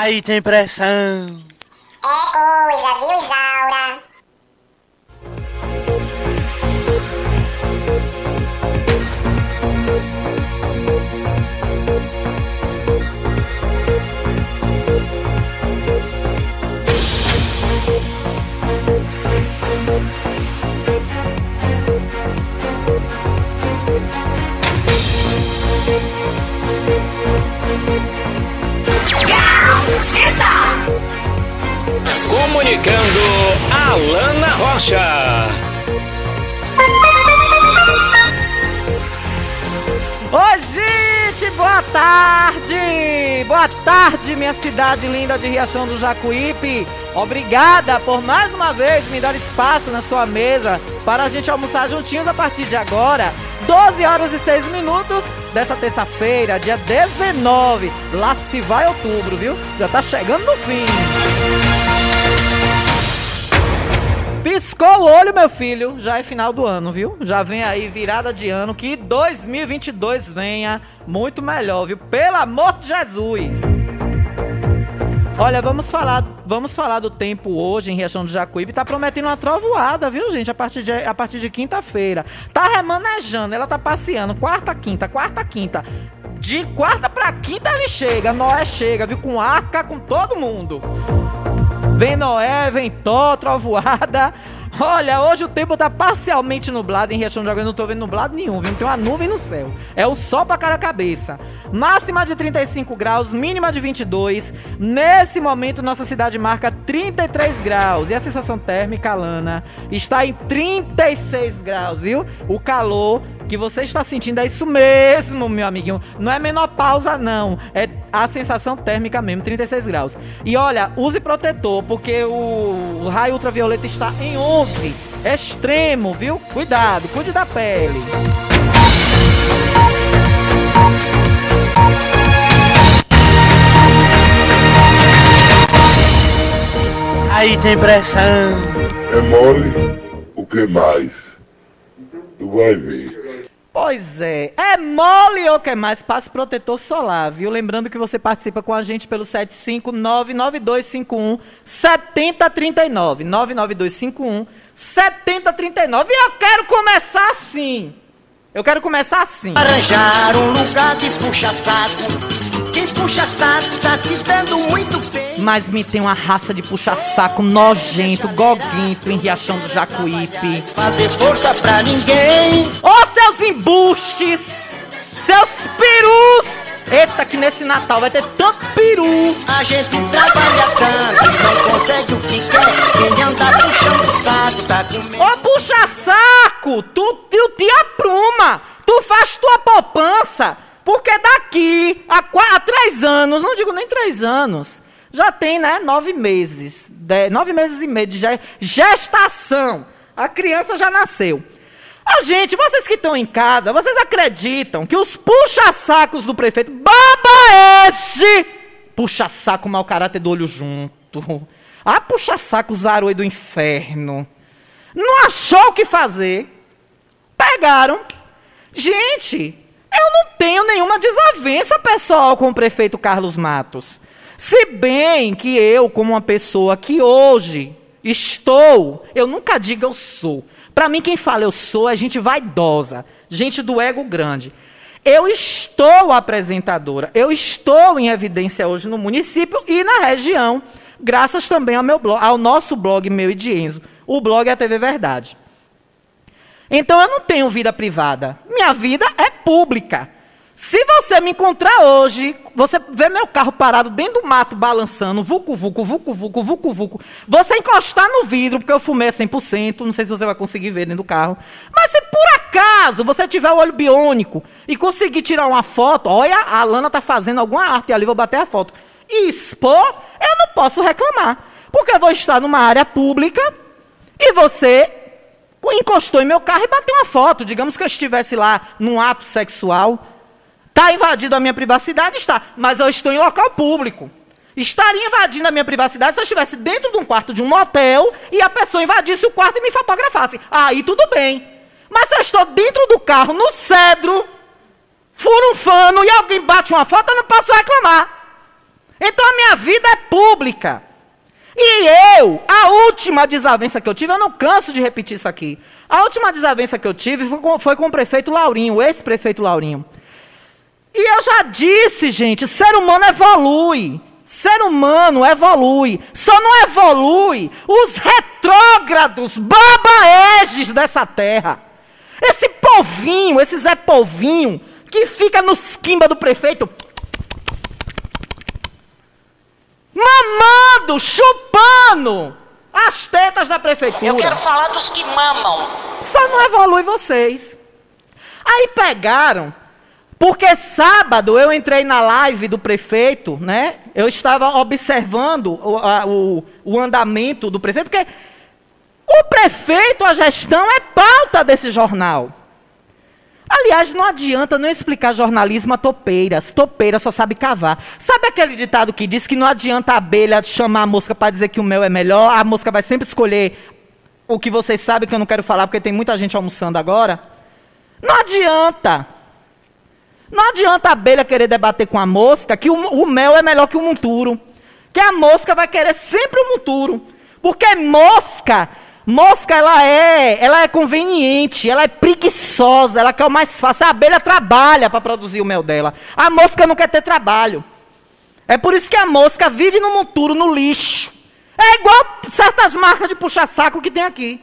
Aí tem pressão. É coisa, viu, Isaura? Comunicando Alana Rocha. Oi, gente, boa tarde! Boa tarde, minha cidade linda de Riachão do Jacuípe. Obrigada por mais uma vez me dar espaço na sua mesa para a gente almoçar juntinhos a partir de agora. 12 horas e 6 minutos dessa terça-feira, dia 19. Lá se vai outubro, viu? Já tá chegando no fim. Piscou o olho, meu filho. Já é final do ano, viu? Já vem aí virada de ano. Que 2022 venha muito melhor, viu? Pelo amor de Jesus. Olha, vamos falar, vamos falar do tempo hoje em Riachão do Jacuípe. Tá prometendo uma trovoada, viu, gente? A partir de, a partir de quinta-feira. Tá remanejando, ela tá passeando. Quarta, quinta, quarta, quinta. De quarta pra quinta ele chega. Noé chega, viu? Com arca, com todo mundo. Vem Noé, vem Tó, trovoada. Olha, hoje o tempo tá parcialmente nublado em Riachão Jacuípe. Eu não tô vendo nublado nenhum, viu? Tem uma nuvem no céu. É o sol pra cada cabeça. Máxima de 35 graus, mínima de 22. Nesse momento, nossa cidade marca 33 graus. E a sensação térmica, Lana, está em 36 graus, viu? O calor que você está sentindo é isso mesmo, meu amiguinho. Não é menopausa, não. É a sensação térmica mesmo, 36 graus. E olha, use protetor, porque o, raio ultravioleta está em 11. É extremo, viu? Cuidado, cuide da pele. Aí tem pressão. É mole? O que mais? Tu vai ver. Pois é, é mole ou que mais? Passe protetor solar, viu? Lembrando que você participa com a gente pelo 7599251 7039. 99251 7039. E eu quero começar assim. Eu quero começar assim. Arranjar um lugar de puxa-saco. Puxa-saco tá se dando muito bem. Mas me tem uma raça de puxa-saco nojento, goguento em Riachão do Jacuípe. Fazer força pra ninguém. Ô seus embustes! Seus perus! Eita, que nesse Natal vai ter tanto peru! A gente trabalha tanto, não consegue o que quer. Quem anda puxando o saco tá com medo. Ô puxa-saco! Tu, tu te apruma! Tu faz tua poupança! Porque daqui a, qua- a três anos, não digo nem três anos, já tem, né, nove meses. nove meses e meio de ge- gestação. A criança já nasceu. Ô, gente, vocês que estão em casa, vocês acreditam que os puxa-sacos do prefeito Baba este puxa-saco mau caráter do olho junto. Ah, puxa-saco zaroi do inferno. Não achou o que fazer? Pegaram. Gente, eu não tenho nenhuma desavença pessoal com o prefeito Carlos Matos. Se bem que eu, como uma pessoa que hoje estou, eu nunca digo eu sou. Para mim, quem fala eu sou é gente vaidosa, gente do ego grande. Eu estou apresentadora, eu estou em evidência hoje no município e na região, graças também ao, meu blog, ao nosso blog, meu e de Enzo, o blog e a TV Verdade. Então eu não tenho vida privada. Minha vida é pública. Se você me encontrar hoje, você vê meu carro parado dentro do mato balançando, vucu, vucu, vucu, vucu, vucu, vucu. Você encostar no vidro, porque eu fumei 100%, não sei se você vai conseguir ver dentro do carro. Mas se por acaso você tiver o olho biônico e conseguir tirar uma foto, olha, a Lana tá fazendo alguma arte ali, vou bater a foto. E expor, eu não posso reclamar. Porque eu vou estar numa área pública e você encostou em meu carro e bateu uma foto. Digamos que eu estivesse lá num ato sexual. Está invadindo a minha privacidade? Está. Mas eu estou em local público. Estaria invadindo a minha privacidade se eu estivesse dentro de um quarto de um motel e a pessoa invadisse o quarto e me fotografasse. Aí tudo bem. Mas se eu estou dentro do carro, no cedro, furunfando e alguém bate uma foto, eu não posso reclamar. Então a minha vida é pública. E eu, a última desavença que eu tive, eu não canso de repetir isso aqui. A última desavença que eu tive foi com, foi com o prefeito Laurinho, o ex-prefeito Laurinho. E eu já disse, gente, ser humano evolui. Ser humano evolui. Só não evolui os retrógrados, babaeges dessa terra. Esse povinho, esse Zé Povinho, que fica nos quimba do prefeito. Mamando, chupando as tetas da prefeitura. Eu quero falar dos que mamam. Só não evolui vocês. Aí pegaram porque sábado eu entrei na live do prefeito, né? Eu estava observando o, a, o, o andamento do prefeito, porque o prefeito, a gestão é pauta desse jornal. Aliás, não adianta não explicar jornalismo a topeiras. Topeira só sabe cavar. Sabe aquele ditado que diz que não adianta a abelha chamar a mosca para dizer que o mel é melhor? A mosca vai sempre escolher o que vocês sabem que eu não quero falar porque tem muita gente almoçando agora? Não adianta. Não adianta a abelha querer debater com a mosca que o, o mel é melhor que o monturo. Que a mosca vai querer sempre o monturo. Porque mosca, mosca ela é, ela é conveniente, ela é preguiçosa, ela quer o mais fácil. A abelha trabalha para produzir o mel dela. A mosca não quer ter trabalho. É por isso que a mosca vive no monturo, no lixo. É igual certas marcas de puxa-saco que tem aqui.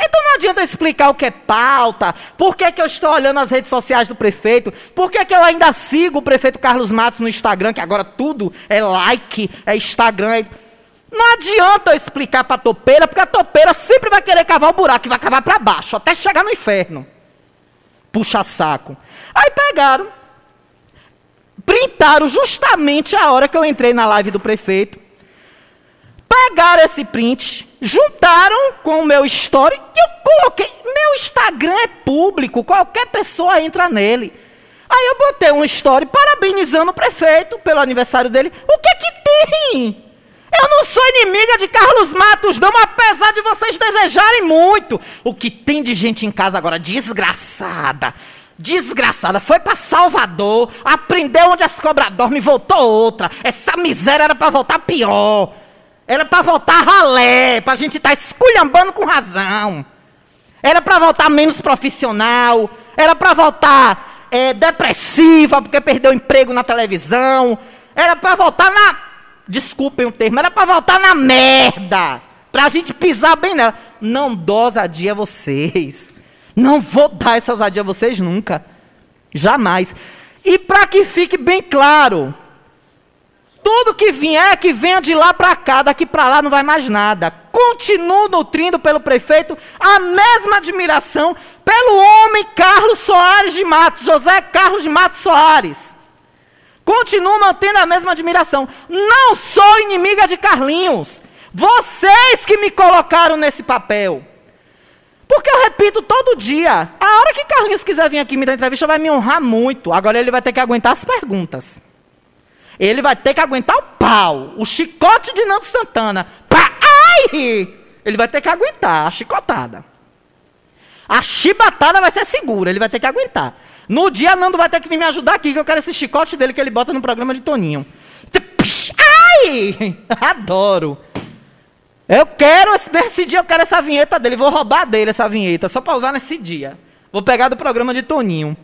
Então não adianta explicar o que é pauta, por que, que eu estou olhando as redes sociais do prefeito, por que, que eu ainda sigo o prefeito Carlos Matos no Instagram, que agora tudo é like, é Instagram. É... Não adianta eu explicar para a topeira, porque a topeira sempre vai querer cavar o buraco, e vai cavar para baixo, até chegar no inferno. Puxa saco. Aí pegaram, printaram justamente a hora que eu entrei na live do prefeito, pegaram esse print, juntaram com o meu story e eu coloquei. Meu Instagram é público, qualquer pessoa entra nele. Aí eu botei um story parabenizando o prefeito pelo aniversário dele. O que é que tem? Eu não sou inimiga de Carlos Matos, não, apesar de vocês desejarem muito. O que tem de gente em casa agora, desgraçada. Desgraçada, foi para Salvador, aprendeu onde as cobras dormem e voltou outra. Essa miséria era para voltar pior. Era para voltar ralé, para a gente estar tá esculhambando com razão. Era para voltar menos profissional. Era para voltar é, depressiva, porque perdeu emprego na televisão. Era para voltar na. Desculpem o termo, era para voltar na merda. Para a gente pisar bem nela. Não dou ousadia a vocês. Não vou dar essa ousadia a vocês nunca. Jamais. E para que fique bem claro, tudo que vier, que venha de lá para cá, daqui para lá não vai mais nada. Continuo nutrindo pelo prefeito a mesma admiração pelo homem Carlos Soares de Matos, José Carlos de Matos Soares. Continuo mantendo a mesma admiração. Não sou inimiga de Carlinhos. Vocês que me colocaram nesse papel. Porque eu repito todo dia. A hora que Carlinhos quiser vir aqui me dar entrevista, vai me honrar muito. Agora ele vai ter que aguentar as perguntas. Ele vai ter que aguentar o pau, o chicote de Nando Santana. Pá, ai! Ele vai ter que aguentar a chicotada. A chibatada vai ser segura, ele vai ter que aguentar. No dia, Nando vai ter que me ajudar aqui, que eu quero esse chicote dele que ele bota no programa de Toninho. Ai! Adoro. Eu quero, nesse dia eu quero essa vinheta dele, vou roubar dele essa vinheta, só para usar nesse dia. Vou pegar do programa de Toninho.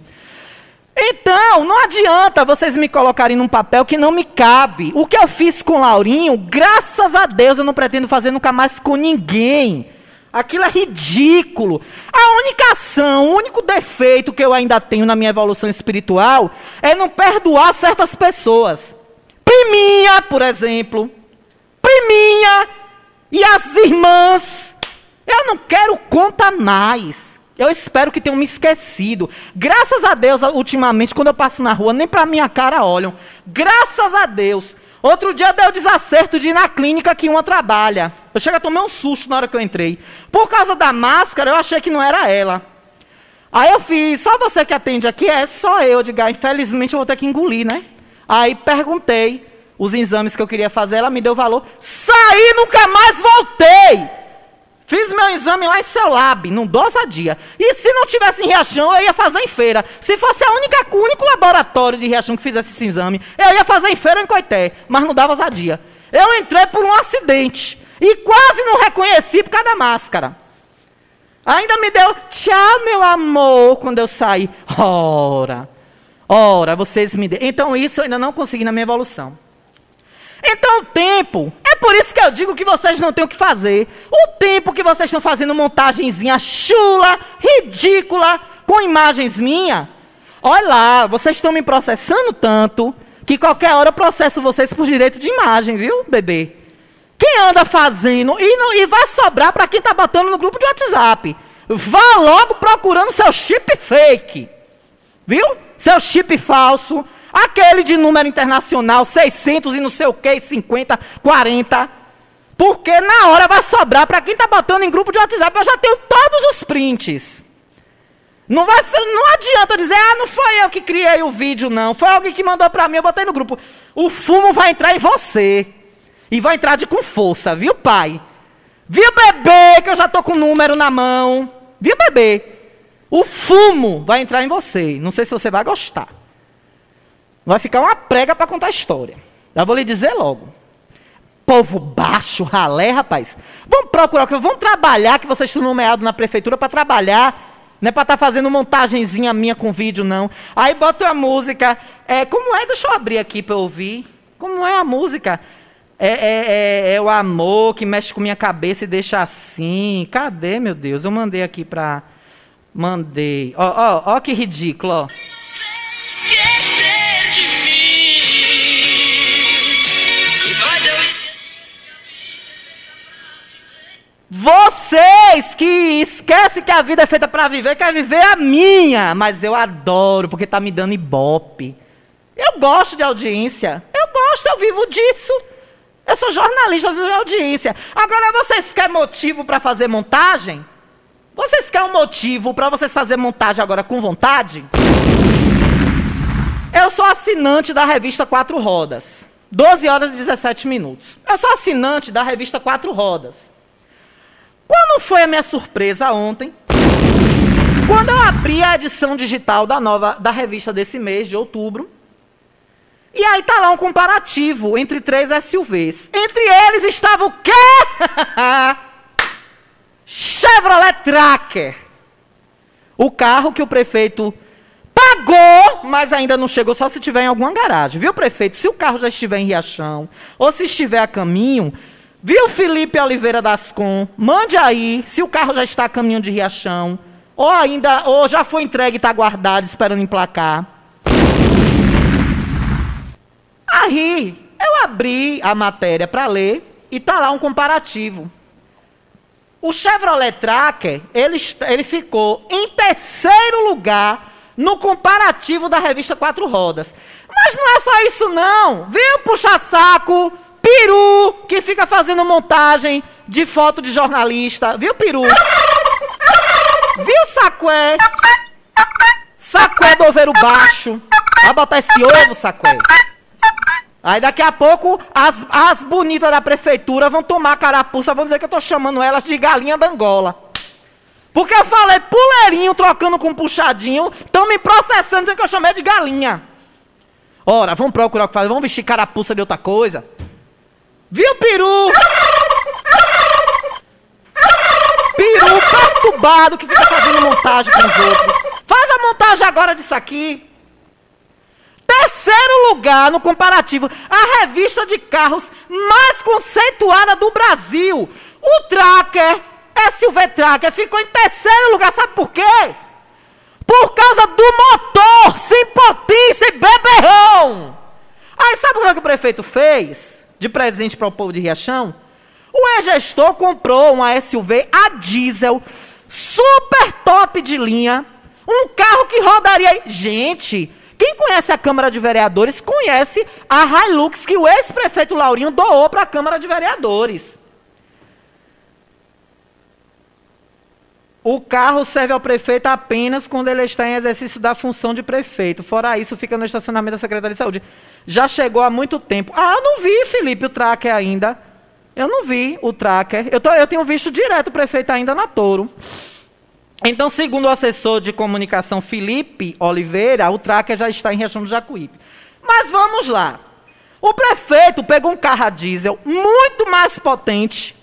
Então, não adianta vocês me colocarem num papel que não me cabe. O que eu fiz com o Laurinho, graças a Deus, eu não pretendo fazer nunca mais com ninguém. Aquilo é ridículo. A única ação, o único defeito que eu ainda tenho na minha evolução espiritual é não perdoar certas pessoas. Priminha, por exemplo. Priminha e as irmãs. Eu não quero conta mais. Eu espero que tenham me esquecido. Graças a Deus, ultimamente, quando eu passo na rua, nem pra minha cara olham. Graças a Deus. Outro dia deu desacerto de ir na clínica que uma trabalha. Eu cheguei a tomar um susto na hora que eu entrei. Por causa da máscara, eu achei que não era ela. Aí eu fiz, só você que atende aqui? É, só eu. Diga, ah, infelizmente eu vou ter que engolir, né? Aí perguntei os exames que eu queria fazer, ela me deu valor. Saí, nunca mais voltei. Fiz meu exame lá em seu lab, num dia. E se não tivesse em Riachão, eu ia fazer em feira. Se fosse a única, o único laboratório de Riachão que fizesse esse exame, eu ia fazer em feira em Coité, mas não dava ousadia. Eu entrei por um acidente e quase não reconheci por causa da máscara. Ainda me deu tchau, meu amor, quando eu saí. Ora, ora, vocês me deram. Então isso eu ainda não consegui na minha evolução. Então o tempo, é por isso que eu digo que vocês não têm o que fazer. O tempo que vocês estão fazendo montagenzinha chula, ridícula, com imagens minhas. Olha lá, vocês estão me processando tanto que qualquer hora eu processo vocês por direito de imagem, viu, bebê? Quem anda fazendo e, não, e vai sobrar para quem está botando no grupo de WhatsApp. Vá logo procurando seu chip fake. Viu? Seu chip falso Aquele de número internacional, 600 e não sei o que, 50, 40. Porque na hora vai sobrar para quem está botando em grupo de WhatsApp. Eu já tenho todos os prints. Não, vai, não adianta dizer, ah, não foi eu que criei o vídeo, não. Foi alguém que mandou para mim, eu botei no grupo. O fumo vai entrar em você. E vai entrar de com força, viu, pai? Viu, bebê, que eu já tô com o número na mão. Viu, bebê? O fumo vai entrar em você. Não sei se você vai gostar. Vai ficar uma prega para contar a história. Já vou lhe dizer logo. Povo baixo, ralé, rapaz. Vamos procurar, vamos trabalhar, que vocês estão nomeados na prefeitura para trabalhar. Não é para estar tá fazendo montagenzinha minha com vídeo, não. Aí bota a música. É, como é? Deixa eu abrir aqui para ouvir. Como é a música? É, é, é, é, o amor que mexe com minha cabeça e deixa assim. Cadê, meu Deus? Eu mandei aqui para. Mandei. Ó, ó, ó que ridículo, ó. Vocês que esquecem que a vida é feita para viver, quer viver a minha. Mas eu adoro, porque tá me dando ibope. Eu gosto de audiência. Eu gosto, eu vivo disso. Eu sou jornalista, eu vivo de audiência. Agora, vocês querem motivo para fazer montagem? Vocês querem um motivo para vocês fazer montagem agora com vontade? Eu sou assinante da revista Quatro Rodas. 12 horas e 17 minutos. Eu sou assinante da revista Quatro Rodas. Quando foi a minha surpresa ontem? Quando eu abri a edição digital da nova da revista desse mês de outubro, e aí tá lá um comparativo entre três SUVs. Entre eles estava o quê? Chevrolet Tracker. O carro que o prefeito pagou, mas ainda não chegou, só se tiver em alguma garagem. Viu, prefeito? Se o carro já estiver em Riachão, ou se estiver a caminho, Viu Felipe Oliveira das Com? Mande aí, se o carro já está a caminho de Riachão, ou ainda, ou já foi entregue e está guardado esperando emplacar. Aí, eu abri a matéria para ler e tá lá um comparativo. O Chevrolet Tracker, ele, ele ficou em terceiro lugar no comparativo da revista Quatro Rodas. Mas não é só isso não, viu, puxa-saco? Peru, que fica fazendo montagem de foto de jornalista. Viu, Peru? Viu, Sacué? Sacué do overu baixo. Vai botar esse ovo, Sacué. Aí daqui a pouco as, as bonitas da prefeitura vão tomar carapuça, vão dizer que eu tô chamando elas de galinha da Angola. Porque eu falei puleirinho trocando com puxadinho, estão me processando dizendo que eu chamei de galinha. Ora, vamos procurar o que fazer, vamos vestir carapuça de outra coisa. Viu, peru? Peru perturbado que fica fazendo montagem com os outros. Faz a montagem agora disso aqui. Terceiro lugar no comparativo, a revista de carros mais conceituada do Brasil. O Tracker SUV Tracker ficou em terceiro lugar, sabe por quê? Por causa do motor, sem potência e beberrão. Aí sabe o que o prefeito fez? De presente para o povo de Riachão? O ex-gestor comprou uma SUV a diesel, super top de linha, um carro que rodaria. Gente, quem conhece a Câmara de Vereadores conhece a Hilux que o ex-prefeito Laurinho doou para a Câmara de Vereadores. O carro serve ao prefeito apenas quando ele está em exercício da função de prefeito. Fora isso, fica no estacionamento da Secretaria de Saúde. Já chegou há muito tempo. Ah, eu não vi, Felipe, o tracker ainda. Eu não vi o tracker. Eu, tô, eu tenho visto direto o prefeito ainda na Touro. Então, segundo o assessor de comunicação Felipe Oliveira, o tracker já está em Riachão do Jacuípe. Mas vamos lá. O prefeito pegou um carro a diesel muito mais potente,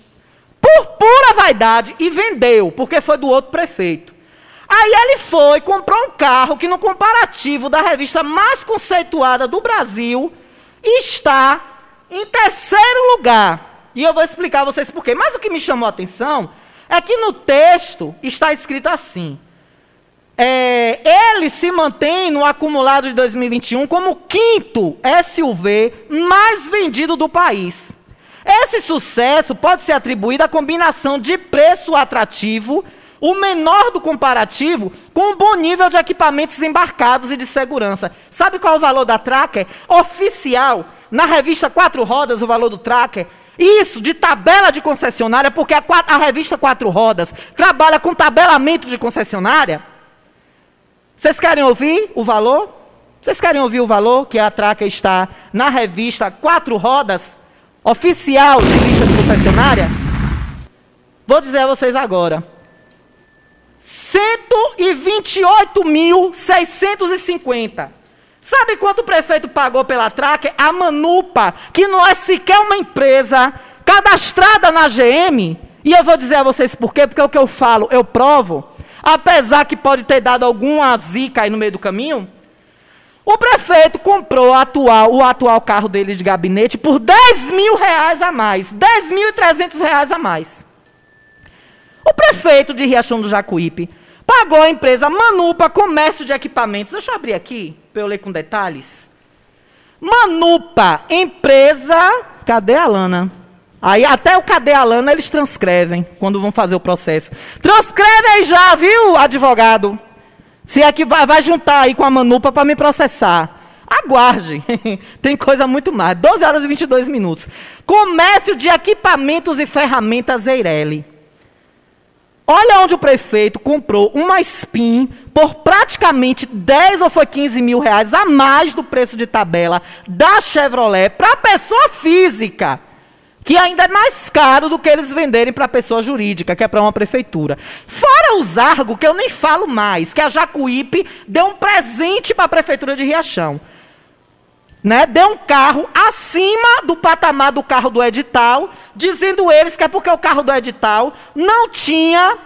por pura vaidade, e vendeu, porque foi do outro prefeito. Aí ele foi, comprou um carro que, no comparativo da revista mais conceituada do Brasil, está em terceiro lugar. E eu vou explicar a vocês por quê. Mas o que me chamou a atenção é que no texto está escrito assim: é, ele se mantém no acumulado de 2021 como o quinto SUV mais vendido do país. Esse sucesso pode ser atribuído à combinação de preço atrativo, o menor do comparativo, com um bom nível de equipamentos embarcados e de segurança. Sabe qual é o valor da Tracker? Oficial, na revista Quatro Rodas, o valor do Tracker isso, de tabela de concessionária, porque a, a, revista Quatro Rodas trabalha com tabelamento de concessionária. Vocês querem ouvir o valor? Vocês querem ouvir o valor que a Traca está na revista Quatro Rodas, oficial de lista de concessionária? Vou dizer a vocês agora. 128.650. Sabe quanto o prefeito pagou pela Tracker? A Manupa, que não é sequer uma empresa cadastrada na GM. E eu vou dizer a vocês por quê, porque é o que eu falo, eu provo. Apesar que pode ter dado alguma zica aí no meio do caminho. O prefeito comprou atual, o atual carro dele de gabinete por 10 mil reais a mais. 10.300 reais a mais. O prefeito de Riachão do Jacuípe pagou a empresa Manupa Comércio de Equipamentos. Deixa eu abrir aqui para eu ler com detalhes. Manupa, empresa. Cadê a Lana? Aí até o cadê a Lana eles transcrevem quando vão fazer o processo. Transcreve aí já, viu, advogado? Se é que vai, vai juntar aí com a Manupa para me processar. Aguarde. Tem coisa muito mais. 12 horas e 22 minutos. Comércio de equipamentos e ferramentas Eireli. Olha onde o prefeito comprou uma SPIN por praticamente 10 ou foi 15 mil reais a mais do preço de tabela da Chevrolet para pessoa física. Que ainda é mais caro do que eles venderem para a pessoa jurídica, que é para uma prefeitura. Fora os Argo, que eu nem falo mais, que a Jacuípe deu um presente para a prefeitura de Riachão né, deu um carro acima do patamar do carro do edital, dizendo eles que é porque o carro do edital não tinha,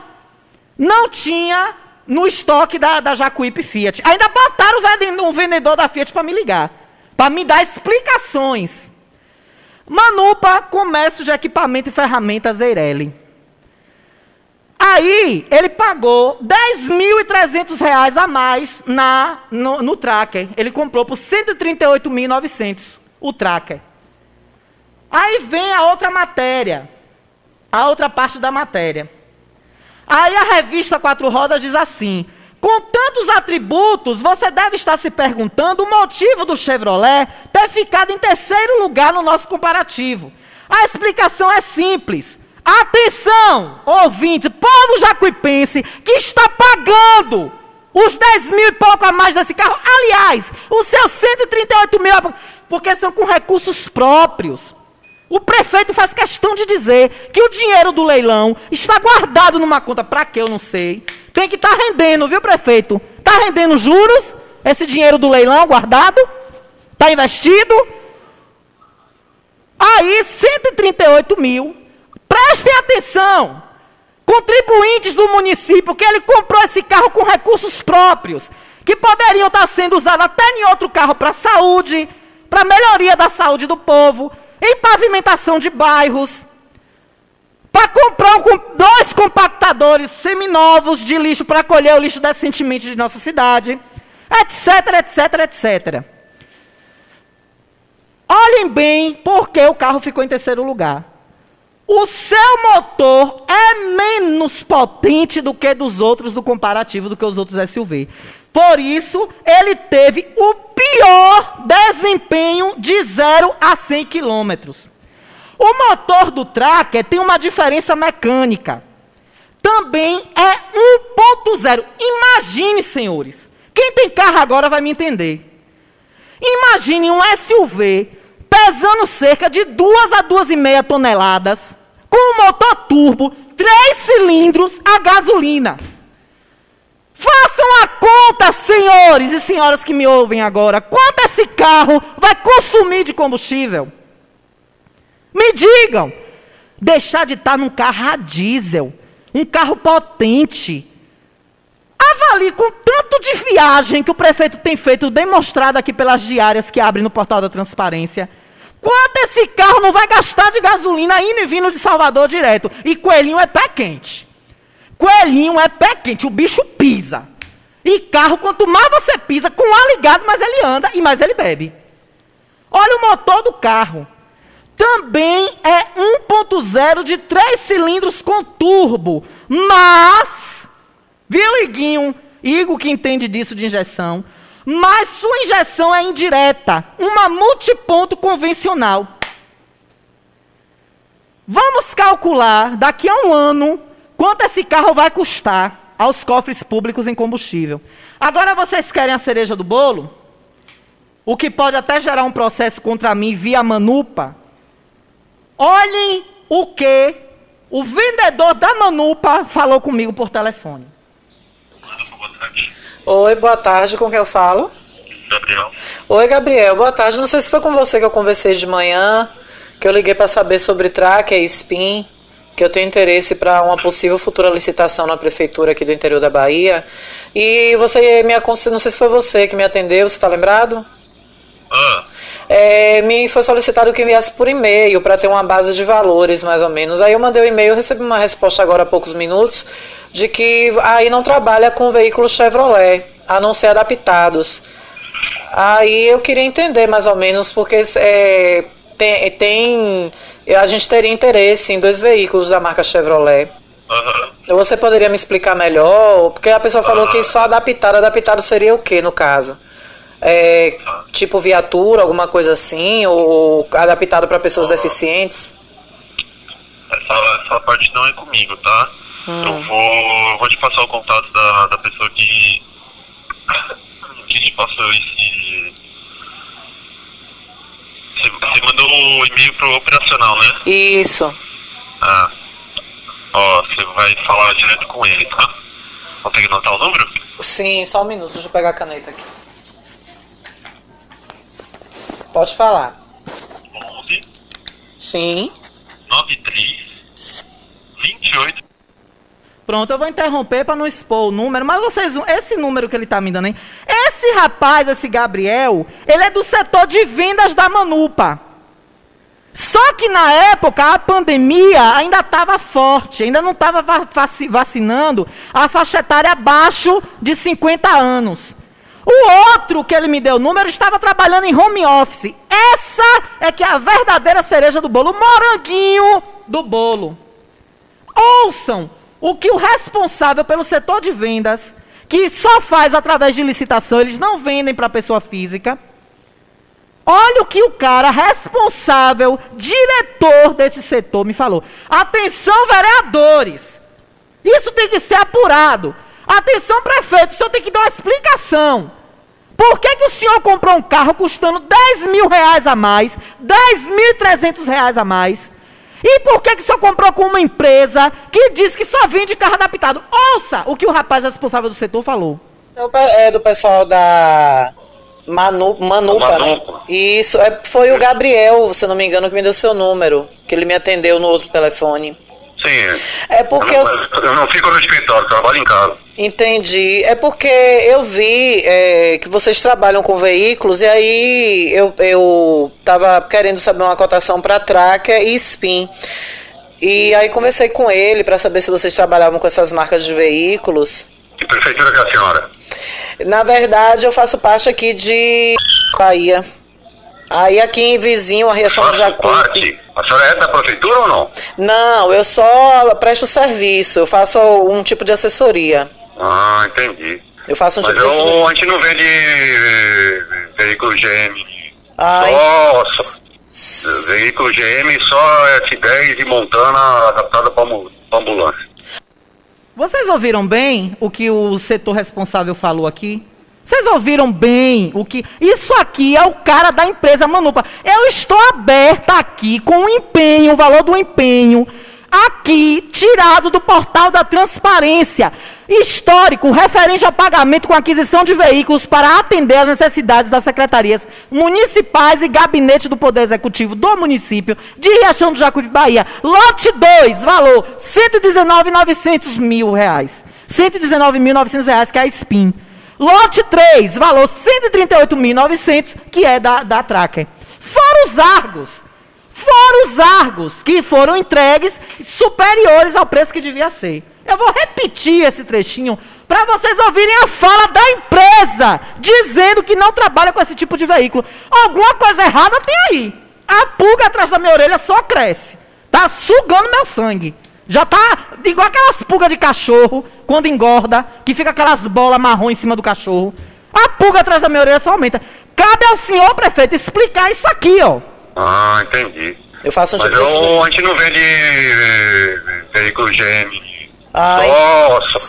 não tinha no estoque da, da Jacuípe Fiat. Ainda botaram o vendedor da Fiat para me ligar, para me dar explicações. Manupa, comércio de equipamento e ferramentas Eireli. Aí, ele pagou 10.300 reais a mais na, no, no tracker. Ele comprou por 138.900 o tracker. Aí vem a outra matéria. A outra parte da matéria. Aí a revista Quatro Rodas diz assim: com tantos atributos, você deve estar se perguntando o motivo do Chevrolet ter ficado em terceiro lugar no nosso comparativo. A explicação é simples. Atenção, ouvinte, povo jacuipense que está pagando os 10 mil e pouco a mais desse carro. Aliás, os seus 138 mil, porque são com recursos próprios. O prefeito faz questão de dizer que o dinheiro do leilão está guardado numa conta. Para que eu não sei. Tem que estar tá rendendo, viu, prefeito? Está rendendo juros? Esse dinheiro do leilão guardado? Está investido? Aí, 138 mil Prestem atenção. Contribuintes do município, que ele comprou esse carro com recursos próprios, que poderiam estar sendo usados até em outro carro para saúde, para melhoria da saúde do povo, em pavimentação de bairros, para comprar um, dois compactadores seminovos de lixo para colher o lixo decentemente de nossa cidade, etc, etc, etc. Olhem bem por que o carro ficou em terceiro lugar. O seu motor é menos potente do que dos outros, do comparativo do que os outros SUV. Por isso, ele teve o pior desempenho de 0 a 100 quilômetros. O motor do Tracker tem uma diferença mecânica. Também é 1.0. Imagine, senhores. Quem tem carro agora vai me entender. Imagine um SUV pesando cerca de 2 a 2,5 toneladas, com um motor turbo, 3 cilindros a gasolina. Façam a conta, senhores e senhoras que me ouvem agora. Quanto esse carro vai consumir de combustível? Me digam. Deixar de estar num carro a diesel, um carro potente. Avalie com tanto de viagem que o prefeito tem feito, demonstrado aqui pelas diárias que abrem no portal da transparência. Quanto esse carro não vai gastar de gasolina indo e vindo de Salvador direto? E coelhinho é pé quente. Coelhinho é pé quente, o bicho pisa. E carro, quanto mais você pisa, com ar ligado, mais ele anda e mais ele bebe. Olha o motor do carro. Também é 1.0 de 3 cilindros com turbo. Mas, viu, Iguinho? Igor que entende disso de injeção. Mas sua injeção é indireta, uma multiponto convencional. Vamos calcular daqui a um ano quanto esse carro vai custar aos cofres públicos em combustível. Agora vocês querem a cereja do bolo? O que pode até gerar um processo contra mim via Manupa. Olhem o que o vendedor da Manupa falou comigo por telefone. Oi, boa tarde, com quem eu falo? Gabriel. Oi, Gabriel, boa tarde. Não sei se foi com você que eu conversei de manhã, que eu liguei para saber sobre tracker e spin, que eu tenho interesse para uma possível futura licitação na prefeitura aqui do interior da Bahia. E você me aconselhou, não sei se foi você que me atendeu, você está lembrado? Ah, É, me foi solicitado que enviasse por e-mail para ter uma base de valores, mais ou menos. Aí eu mandei o e-mail, recebi uma resposta agora há poucos minutos de que aí não trabalha com veículos Chevrolet, a não ser adaptados. Aí eu queria entender mais ou menos, porque é, tem, tem- a gente teria interesse em dois veículos da marca Chevrolet. aham. Você poderia me explicar melhor? Porque a pessoa falou que só adaptado. Adaptado seria o que no caso? É, tipo viatura, alguma coisa assim? Ou adaptado para pessoas deficientes? Essa, essa parte não é comigo, tá? Hum. Eu vou, eu vou te passar o contato da, da pessoa que, que te passou esse. Você, você mandou o e-mail pro operacional, né? Isso. Ah. Ó, você vai falar direto com ele, tá? Consegue anotar o número? Sim, só um minuto, deixa eu pegar a caneta aqui. Pode falar. 11 Sim. 93 28 Pronto, eu vou interromper para não expor o número, mas vocês, esse número que ele está me dando aí, esse rapaz, esse Gabriel, ele é do setor de vendas da Manupa. Só que na época a pandemia ainda estava forte, ainda não estava vacinando a faixa etária abaixo de 50 anos. O outro que ele me deu o número estava trabalhando em home office. Essa é que é a verdadeira cereja do bolo, o moranguinho do bolo. Ouçam o que o responsável pelo setor de vendas, que só faz através de licitação, eles não vendem para pessoa física. Olha o que o cara responsável, diretor desse setor, me falou. Atenção, vereadores. Isso tem que ser apurado. Atenção, prefeito, o senhor tem que dar uma explicação. Por que, que o senhor comprou um carro custando 10 mil reais a mais, 10.300 reais a mais? E por que, que o senhor comprou com uma empresa que diz que só vende carro adaptado? Ouça o que o rapaz responsável do setor falou. É É do pessoal da Manu, Manupa, né? Isso, é, foi o Gabriel, se não me engano, que me deu seu número, que ele me atendeu no outro telefone. Sim. É porque eu, eu não fico no escritório, trabalho em casa. Entendi. É porque eu vi é, que vocês trabalham com veículos e aí eu, eu tava querendo saber uma cotação para tracker e spin. E aí conversei com ele para saber se vocês trabalhavam com essas marcas de veículos. Que prefeitura que é a senhora? Na verdade, eu faço parte aqui de Bahia. Aí aqui em vizinho, a Riachão do Jacuípe. parte. A senhora é da prefeitura ou não? Não, eu só presto serviço, eu faço um tipo de assessoria. Ah, entendi. Eu faço um Mas tipo de eu, a gente não vende eh, veículo GM. Ai. Só, só- veículo GM só S10 e Montana adaptada para ambulância. Vocês ouviram bem o que o setor responsável falou aqui? Vocês ouviram bem o que. Isso aqui é o cara da empresa Manupa. Eu estou aberta aqui com o empenho, o valor do empenho, aqui, tirado do portal da transparência. Histórico, referente ao pagamento com aquisição de veículos para atender às necessidades das secretarias municipais e gabinete do Poder Executivo do município de Riachão do Jacuípe, Bahia. Lote 2, valor 119.900 mil reais. 119.900 reais, que é a SPIN. Lote 3, valor 138.900, que é da, da Tracker. Fora os argos. Fora os argos que foram entregues superiores ao preço que devia ser. Eu vou repetir esse trechinho para vocês ouvirem a fala da empresa dizendo que não trabalha com esse tipo de veículo. Alguma coisa errada tem aí. A pulga atrás da minha orelha só cresce. Tá sugando meu sangue. Já tá igual aquelas pulgas de cachorro, quando engorda, que fica aquelas bolas marrom em cima do cachorro. A pulga atrás da minha orelha só aumenta. Cabe ao senhor prefeito explicar isso aqui, ó. Ah, entendi. Eu faço um Mas eu, a gente não vende eh, veículo GM. Ai. Só-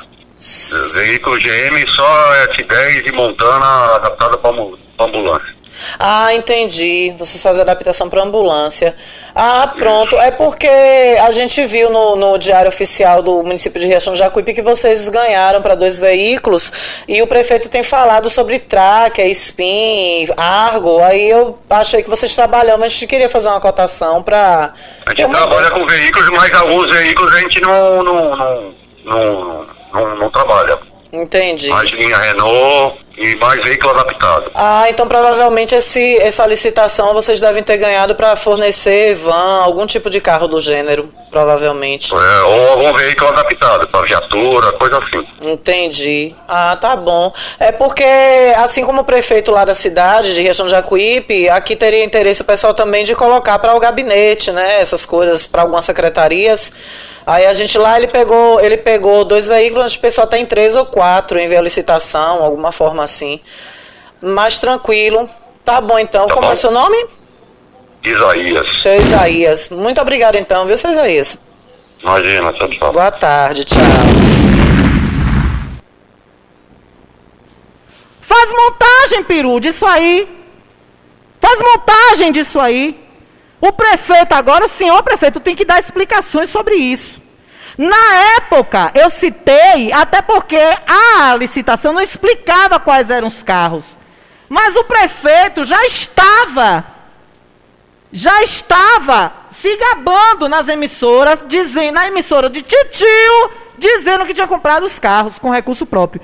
veículo GM só S10 e Montana adaptada para ambulância. Ah, entendi. Vocês fazem adaptação para ambulância. Ah, pronto. É porque a gente viu no, no Diário Oficial do município de Riachão Jacuípe que vocês ganharam para dois veículos e o prefeito tem falado sobre tracker, spin, argo. Aí eu achei que vocês trabalham, mas a gente queria fazer uma cotação para. A gente trabalha com veículos, mas alguns veículos a gente não, não, não, não, não, não trabalha. Entendi. Mais linha Renault e mais veículo adaptado. Ah, então provavelmente esse, essa licitação vocês devem ter ganhado para fornecer van, algum tipo de carro do gênero, provavelmente. É, ou algum veículo adaptado, para viatura, coisa assim. Entendi. Ah, tá bom. É porque, assim como o prefeito lá da cidade, de Riachão do Jacuípe, aqui teria interesse o pessoal também de colocar para o gabinete, né? Essas coisas para algumas secretarias. Aí a gente lá, ele pegou, ele pegou dois veículos, o pessoal tá em três ou quatro, enviou a licitação, alguma forma assim. Mais tranquilo. Tá bom então. Tá Como bom. é seu nome? Isaías. Seu Isaías. Muito obrigado então, viu, seu Isaías? Imagina, tchau. Boa tarde, tchau. Faz montagem, peru, disso aí. Faz montagem disso aí. O prefeito agora, o senhor prefeito, tem que dar explicações sobre isso. Na época, eu citei, até porque a licitação não explicava quais eram os carros. Mas o prefeito já estava, já estava se gabando nas emissoras, dizendo, na emissora de Titio, dizendo que tinha comprado os carros com recurso próprio.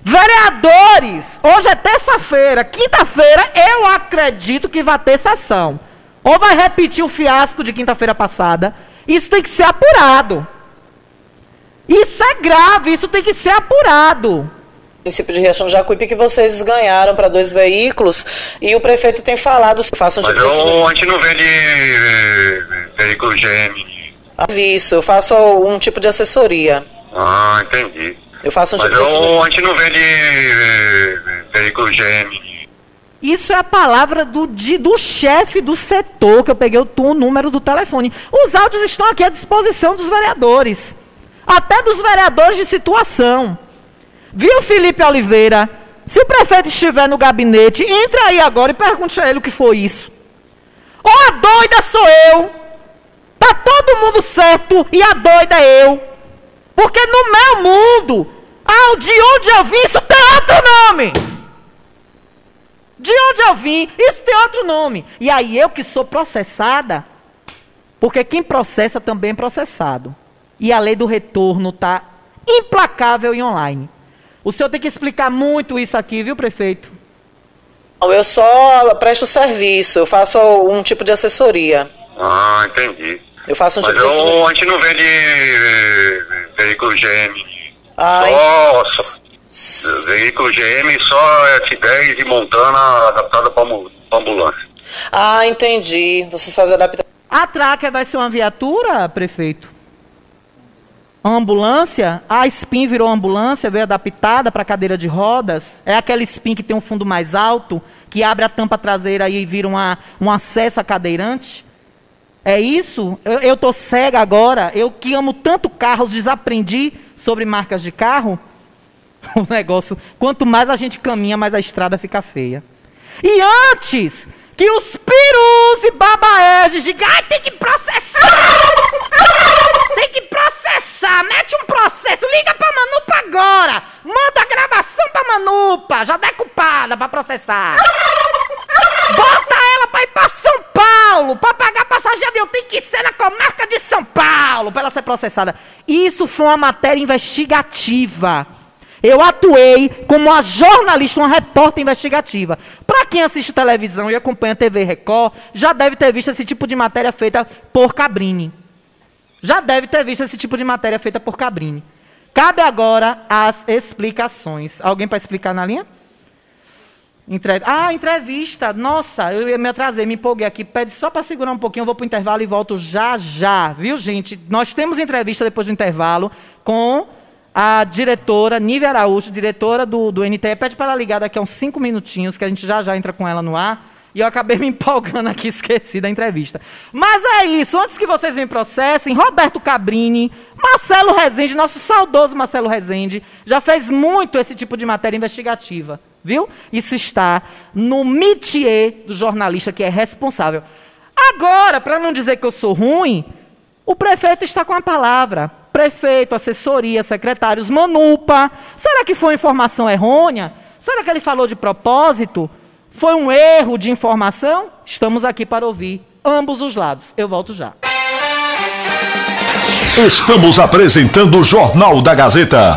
Vereadores, hoje é terça-feira, quinta-feira, eu acredito que vai ter sessão. Ou vai repetir o fiasco de quinta-feira passada. Isso tem que ser apurado. Isso é grave, isso tem que ser apurado. município de Riachão Jacuípe que vocês ganharam para dois veículos e o prefeito tem falado façam Mas tipo eu, a gente não vende eh, veículo GM. isso, eu faço um tipo de assessoria. Ah, entendi. Eu faço um Mas tipo de eu, a gente não vende eh, veículo GM. Isso é a palavra do, de- do chefe do setor, que eu peguei o, o número do telefone. Os áudios estão aqui à disposição dos vereadores. Até dos vereadores de situação. Viu, Felipe Oliveira? Se o prefeito estiver no gabinete, entre aí agora e pergunte a ele o que foi isso. Ou a doida sou eu. Tá todo mundo certo e a doida é eu. Porque no meu mundo, ah, de onde eu vim, isso tem outro nome. De onde eu vim, isso tem outro nome. E aí eu que sou processada, porque quem processa também é processado. E a lei do retorno está implacável e online. O senhor tem que explicar muito isso aqui, viu, prefeito? Eu só presto serviço, eu faço um tipo de assessoria. Ah, entendi. Eu faço um Mas tipo eu, a gente não vende eh, veículo GM. Ai. Nossa, veículo GM só S10 e Montana adaptada para ambulância. Ah, entendi. Vocês fazem adaptação. A Tracker vai ser uma viatura, prefeito? Uma ambulância? A Spin virou ambulância, veio adaptada para cadeira de rodas. É aquela Spin que tem um fundo mais alto, que abre a tampa traseira e vira uma, um acesso a cadeirante. É isso? Eu, eu tô cega agora. Eu que amo tanto carros, desaprendi sobre marcas de carro. O negócio, quanto mais a gente caminha, mais a estrada fica feia. E antes que os perus e babaés digam, ai, tem que processar! tem que processar! Mete um processo, liga pra Manupa agora! Manda a gravação pra Manupa, já decupada pra processar! Bota ela pra ir pra São Paulo, pra pagar passagem de avião, tem que ser na comarca de São Paulo, pra ela ser processada. Isso foi uma matéria investigativa. Eu atuei como uma jornalista, uma repórter investigativa. Para quem assiste televisão e acompanha TV Record, já deve ter visto esse tipo de matéria feita por Cabrini. Já deve ter visto esse tipo de matéria feita por Cabrini. Cabe agora as explicações. Alguém para explicar na linha? Entre... Ah, entrevista. Nossa, eu me atrasei, me empolguei aqui. Pede só para segurar um pouquinho, eu vou para o intervalo e volto já já. Viu, gente? Nós temos entrevista depois do intervalo com a diretora, Nívia Araújo, diretora do, do NTE, pede para ela ligar daqui a uns cinco minutinhos, que a gente já já entra com ela no ar. E eu acabei me empolgando aqui, esqueci da entrevista. Mas é isso, antes que vocês me processem, Roberto Cabrini, Marcelo Rezende, nosso saudoso Marcelo Rezende, já fez muito esse tipo de matéria investigativa, viu? Isso está no métier do jornalista que é responsável. Agora, para não dizer que eu sou ruim, o prefeito está com a palavra prefeito, assessoria, secretários, Manupa. Será que foi informação errônea? Será que ele falou de propósito? Foi um erro de informação? Estamos aqui para ouvir ambos os lados. Eu volto já. Estamos apresentando o Jornal da Gazeta.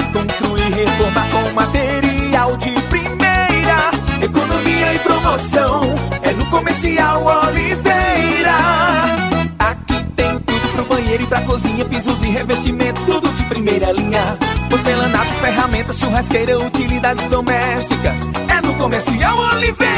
Construir, reformar com material de primeira. Economia e promoção. É no Comercial Oliveira. Aqui tem tudo pro banheiro e pra cozinha. Pisos e revestimentos, tudo de primeira linha. Porcelanato, ferramentas, churrasqueira, utilidades domésticas. Comercial Oliveira.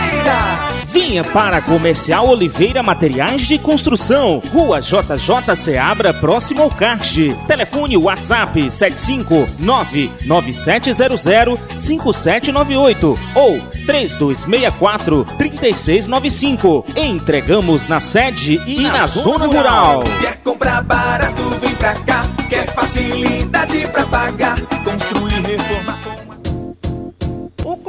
Vinha para Comercial Oliveira Materiais de Construção, Rua JJ Seabra, próximo ao kart. Telefone WhatsApp 75997005798 ou 3264-3695. Entregamos na sede e, na, na, zona, zona rural. rural. Quer comprar barato, vem pra cá. Quer facilidade pra pagar. Construir, reformar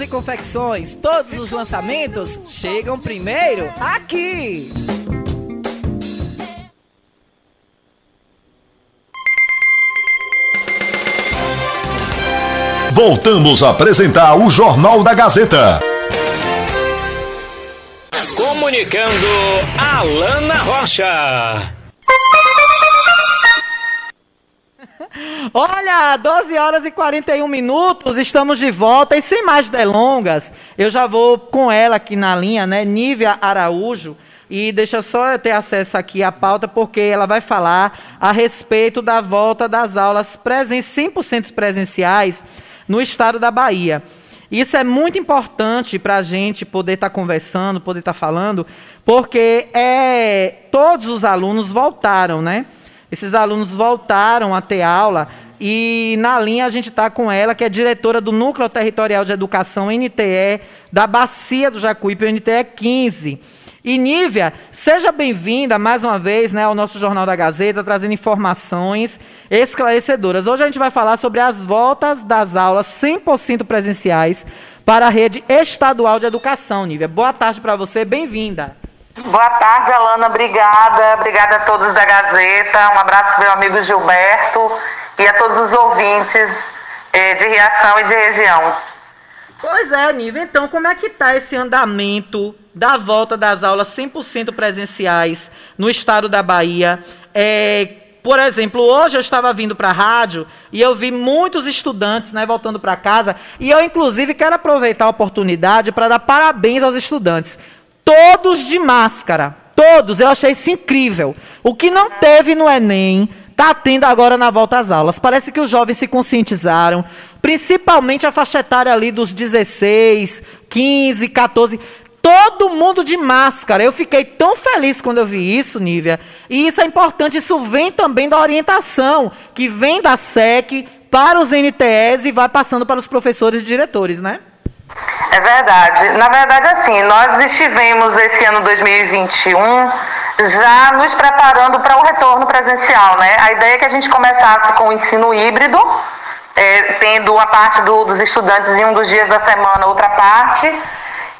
e Confecções. Todos os lançamentos chegam primeiro aqui. Voltamos a apresentar o Jornal da Gazeta. Comunicando Alana Rocha. Olha, 12 horas e 41 minutos, estamos de volta e sem mais delongas, eu já vou com ela aqui na linha, né, Nívia Araújo, e deixa só eu ter acesso aqui à pauta, porque ela vai falar a respeito da volta das aulas presen 100% presenciais no estado da Bahia. Isso é muito importante para a gente poder estar tá conversando, poder estar tá falando, porque é, todos os alunos voltaram, né? Esses alunos voltaram a ter aula e na linha a gente está com ela, que é diretora do Núcleo Territorial de Educação NTE da Bacia do Jacuípe, NTE 15. E Nívia, seja bem-vinda mais uma vez né, ao nosso Jornal da Gazeta, trazendo informações esclarecedoras. Hoje a gente vai falar sobre as voltas das aulas 100% presenciais para a rede estadual de educação. Nívia, boa tarde para você, bem-vinda. Boa tarde, Alana, obrigada. Obrigada a todos da Gazeta. Um abraço para meu amigo Gilberto e a todos os ouvintes eh, de Riachão e de região. Pois é, Nívia. Então, como é que está esse andamento da volta das aulas 100% presenciais no estado da Bahia. É, por exemplo, hoje eu estava vindo para a rádio e eu vi muitos estudantes né, voltando para casa. E eu, inclusive, quero aproveitar a oportunidade para dar parabéns aos estudantes. Todos de máscara. Todos. Eu achei isso incrível. O que não teve no Enem, está tendo agora na volta às aulas. Parece que os jovens se conscientizaram, principalmente a faixa etária ali dos 16, 15, 14 todo mundo de máscara. Eu fiquei tão feliz quando eu vi isso, Nívia. E isso é importante, isso vem também da orientação, que vem da SEC para os NTS e vai passando para os professores e diretores, né? É verdade. Na verdade, assim, nós estivemos esse ano 2021 já nos preparando para o retorno presencial, né? A ideia é que a gente começasse com o ensino híbrido, é, tendo uma parte do, dos estudantes em um dos dias da semana, outra parte,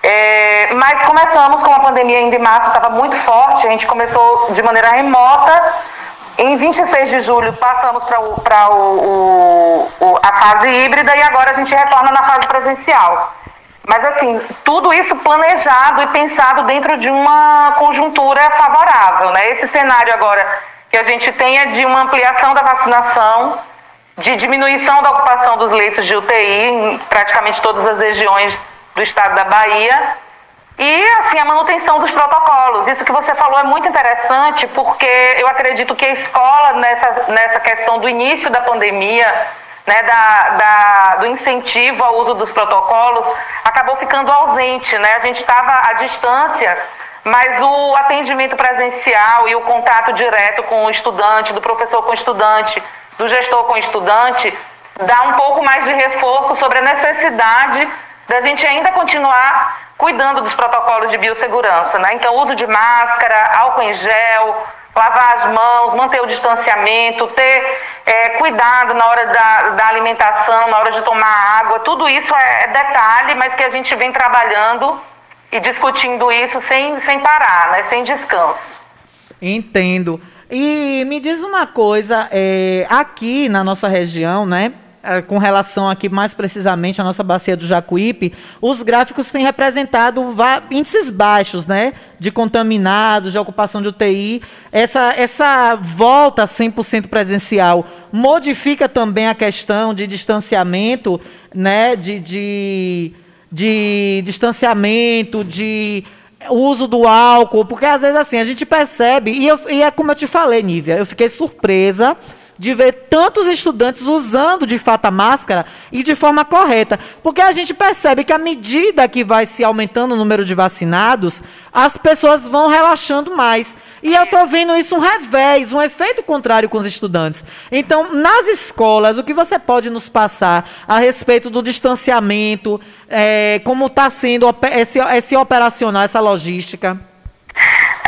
é, mas começamos com a pandemia ainda em março, estava muito forte, a gente começou de maneira remota. Em 26 de julho passamos para a fase híbrida e agora a gente retorna na fase presencial. Mas assim, tudo isso planejado e pensado dentro de uma conjuntura favorável. Né? Esse cenário agora que a gente tem é de uma ampliação da vacinação, de diminuição da ocupação dos leitos de UTI em praticamente todas as regiões do estado da Bahia. E, assim, a manutenção dos protocolos. Isso que você falou é muito interessante, porque eu acredito que a escola, nessa, nessa questão do início da pandemia, né, da, da, do incentivo ao uso dos protocolos, acabou ficando ausente. Né? A gente estava à distância, mas o atendimento presencial e o contato direto com o estudante, do professor com o estudante, do gestor com o estudante, dá um pouco mais de reforço sobre a necessidade da gente ainda continuar cuidando dos protocolos de biossegurança, né? Então, uso de máscara, álcool em gel, lavar as mãos, manter o distanciamento, ter é, cuidado na hora da, da, alimentação, na hora de tomar água, tudo isso é, é detalhe, mas que a gente vem trabalhando e discutindo isso sem, sem parar, né, sem descanso. Entendo. E me diz uma coisa, é, aqui na nossa região, né? É, com relação aqui mais precisamente à nossa bacia do Jacuípe, os gráficos têm representado índices baixos, né, de contaminados, de ocupação de UTI. Essa, essa volta 100% presencial modifica também a questão de distanciamento, né, de, de, de distanciamento, de uso do álcool, porque às vezes assim, a gente percebe, e, eu, e é como eu te falei, Nívia, eu fiquei surpresa de ver tantos estudantes usando de fato a máscara e de forma correta. Porque a gente percebe que à medida que vai se aumentando o número de vacinados, as pessoas vão relaxando mais. E eu estou vendo isso um revés, um efeito contrário com os estudantes. Então, nas escolas, o que você pode nos passar a respeito do distanciamento, é, como está sendo esse, esse operacional, essa logística?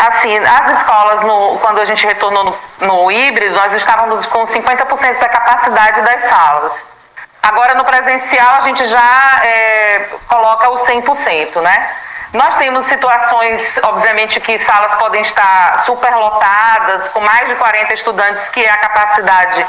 Assim, as escolas, no, quando a gente retornou no, no híbrido, nós estávamos com 50% da capacidade das salas. Agora, no presencial, a gente já é, coloca o 100%, né? Nós temos situações, obviamente, que salas podem estar superlotadas, com mais de 40 estudantes, que é a capacidade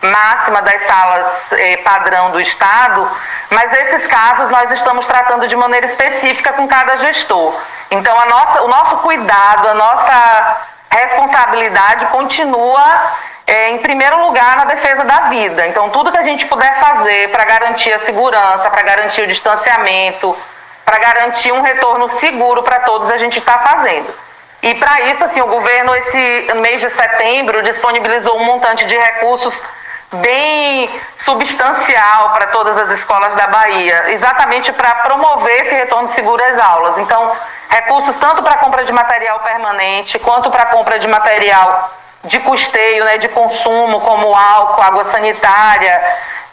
máxima das salas eh, padrão do Estado, mas esses casos nós estamos tratando de maneira específica com cada gestor. Então, a nossa, o nosso cuidado, a nossa responsabilidade continua é, em primeiro lugar na defesa da vida. Então, tudo que a gente puder fazer para garantir a segurança, para garantir o distanciamento, para garantir um retorno seguro para todos, a gente está fazendo. E para isso, assim, o governo, esse mês de setembro, disponibilizou um montante de recursos bem substancial para todas as escolas da Bahia, exatamente para promover esse retorno seguro às aulas. Então, recursos tanto para compra de material permanente, quanto para compra de material de custeio, né, de consumo, como álcool, água sanitária,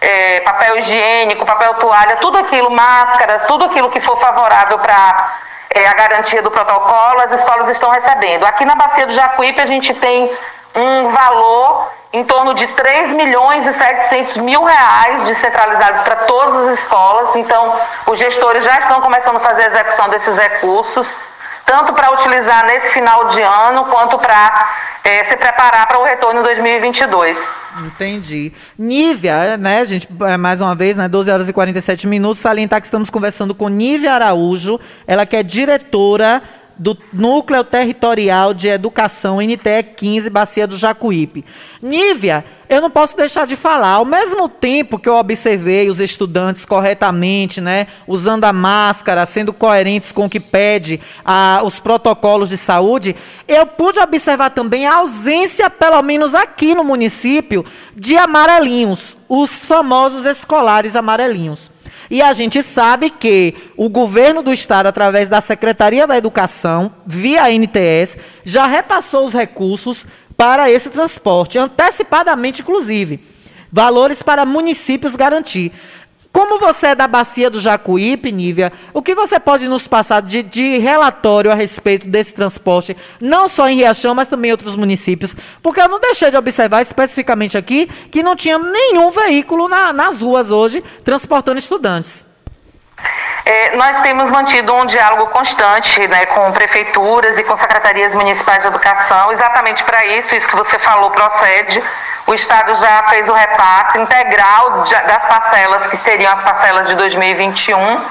é, papel higiênico, papel toalha, tudo aquilo, máscaras, tudo aquilo que for favorável para é, a garantia do protocolo, as escolas estão recebendo. Aqui na Bacia do Jacuípe a gente tem um valor em torno de 3 milhões e 700 mil reais descentralizados para todas as escolas. Então, os gestores já estão começando a fazer a execução desses recursos, tanto para utilizar nesse final de ano, quanto para é, se preparar para o retorno em 2022. Entendi. Nívia, né, gente, é, mais uma vez, né, 12 horas e 47 minutos, salientar que estamos conversando com Nívia Araújo, ela que é diretora do Núcleo Territorial de Educação NTE 15, Bacia do Jacuípe. Nívia, eu não posso deixar de falar, ao mesmo tempo que eu observei os estudantes corretamente, né, usando a máscara, sendo coerentes com o que pede a, os protocolos de saúde, eu pude observar também a ausência, pelo menos aqui no município, de amarelinhos, os famosos escolares amarelinhos. E a gente sabe que o governo do estado, através da Secretaria da Educação, via NTS, já repassou os recursos para esse transporte, antecipadamente, inclusive. Valores para municípios garantir. Como você é da bacia do Jacuípe, Nívia, o que você pode nos passar de, de, relatório a respeito desse transporte, não só em Riachão, mas também em outros municípios? Porque eu não deixei de observar especificamente aqui que não tinha nenhum veículo na, nas ruas hoje transportando estudantes. É, nós temos mantido um diálogo constante né, com prefeituras e com secretarias municipais de educação, exatamente para isso, isso que você falou procede o Estado já fez o repasse integral das parcelas, que seriam as parcelas de 2021,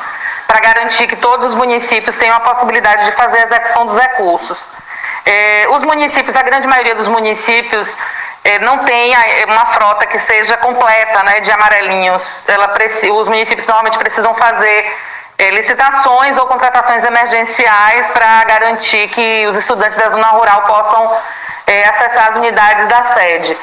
para garantir que todos os municípios tenham a possibilidade de fazer a execução dos recursos. É, os municípios, a grande maioria dos municípios, é, não tem uma frota que seja completa né, de amarelinhos. Ela, os municípios normalmente precisam fazer é, licitações ou contratações emergenciais para garantir que os estudantes da zona rural possam é, acessar as unidades da sede.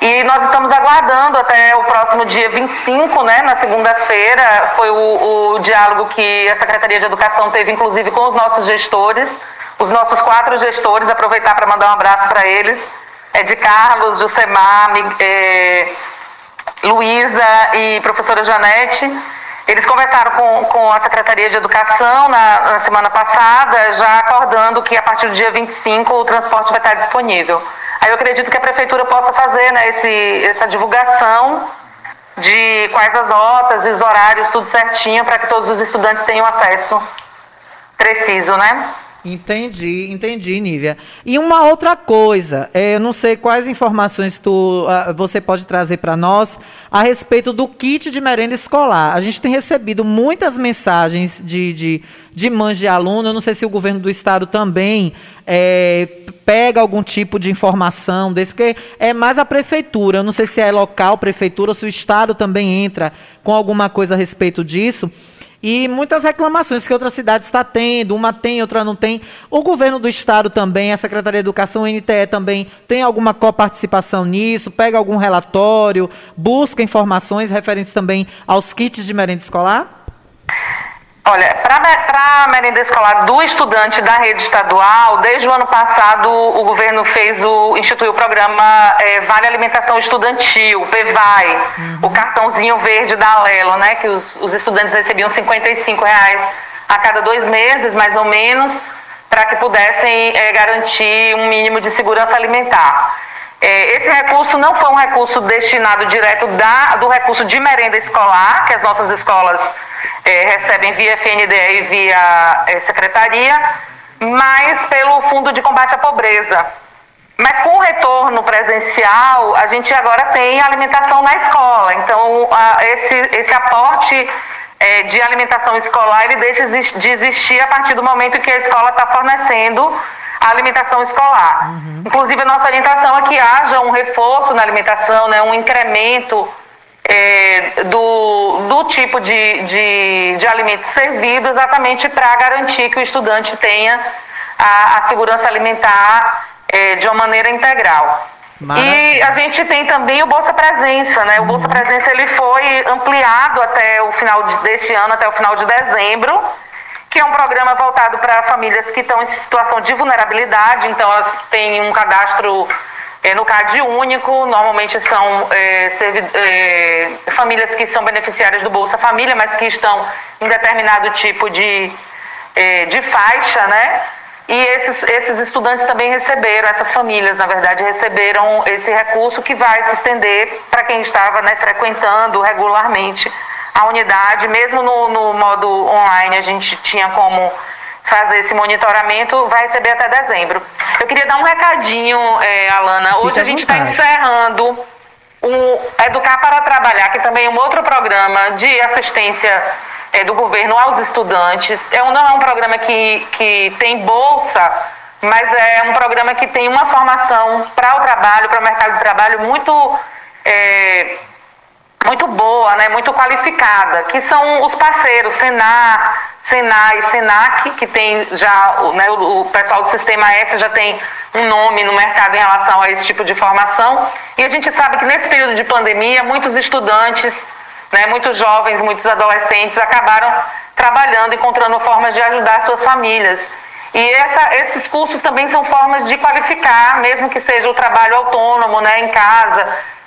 E nós estamos aguardando até o próximo dia 25, né, na segunda-feira, foi o, o, diálogo que a Secretaria de Educação teve, inclusive, com os nossos gestores, os nossos quatro gestores, aproveitar para mandar um abraço para eles, é de Carlos, Jusemar, é, Luísa e professora Janete. Eles conversaram com, com a Secretaria de Educação na, na semana passada, já acordando que a partir do dia 25 o transporte vai estar disponível. Aí eu acredito que a prefeitura possa fazer né, esse, essa divulgação de quais as notas e os horários, tudo certinho, para que todos os estudantes tenham acesso preciso, né? Entendi, entendi, Nívia. E uma outra coisa, é, eu não sei quais informações tu, ah, você pode trazer para nós a respeito do kit de merenda escolar. A gente tem recebido muitas mensagens de, de, de mães de aluno, eu não sei se o governo do estado também é, pega algum tipo de informação desse, porque é mais a prefeitura, eu não sei se é local, prefeitura, ou se o estado também entra com alguma coisa a respeito disso. E muitas reclamações que outra cidade está tendo, uma tem, outra não tem. O governo do estado também, a Secretaria de Educação, o NTE também tem alguma coparticipação nisso, pega algum relatório, busca informações referentes também aos kits de merenda escolar? Olha, para a merenda escolar do estudante da rede estadual, desde o ano passado o governo fez o instituiu o programa é, Vale Alimentação Estudantil, o PEVAI, uhum. o cartãozinho verde da Alelo, né, que os, os estudantes recebiam 55 reais a cada dois meses, mais ou menos, para que pudessem é, garantir um mínimo de segurança alimentar. É, esse recurso não foi um recurso destinado direto da, do recurso de merenda escolar, que as nossas escolas é, recebem via FNDE e via é, secretaria, mas pelo Fundo de Combate à Pobreza. Mas com o retorno presencial, a gente agora tem alimentação na escola. Então, a, esse, esse aporte é, de alimentação escolar, ele deixa de existir a partir do momento que a escola está fornecendo a alimentação escolar. Uhum. Inclusive, a nossa orientação é que haja um reforço na alimentação, né, um incremento é, do, do tipo de, de, de alimento servido, exatamente para garantir que o estudante tenha a, a segurança alimentar é, de uma maneira integral. Maravilha. E a gente tem também o Bolsa Presença, né? O uhum. Bolsa Presença ele foi ampliado até o final de, deste ano, até o final de dezembro, que é um programa voltado para famílias que estão em situação de vulnerabilidade, então elas têm um cadastro é, no CAD único, normalmente são é, é, famílias que são beneficiárias do Bolsa Família, mas que estão em determinado tipo de, é, de faixa, né? E esses, esses estudantes também receberam, essas famílias, na verdade, receberam esse recurso que vai se estender para quem estava né, frequentando regularmente a unidade, mesmo no, no modo online, a gente tinha como fazer esse monitoramento, vai receber até dezembro. Eu queria dar um recadinho, é, Alana. Hoje Fique a gente está encerrando o Educar para Trabalhar, que também é um outro programa de assistência é, do governo aos estudantes. É um, não é um programa que, que tem bolsa, mas é um programa que tem uma formação para o trabalho, para o mercado de trabalho muito. É, muito boa, né, muito qualificada, que são os parceiros Senar, Senai Senac, que tem já, né, o, o pessoal do Sistema S já tem um nome no mercado em relação a esse tipo de formação. E a gente sabe que nesse período de pandemia, muitos estudantes, né, muitos jovens, muitos adolescentes acabaram trabalhando, encontrando formas de ajudar suas famílias. E essa, esses cursos também são formas de qualificar, mesmo que seja o trabalho autônomo, né, em casa,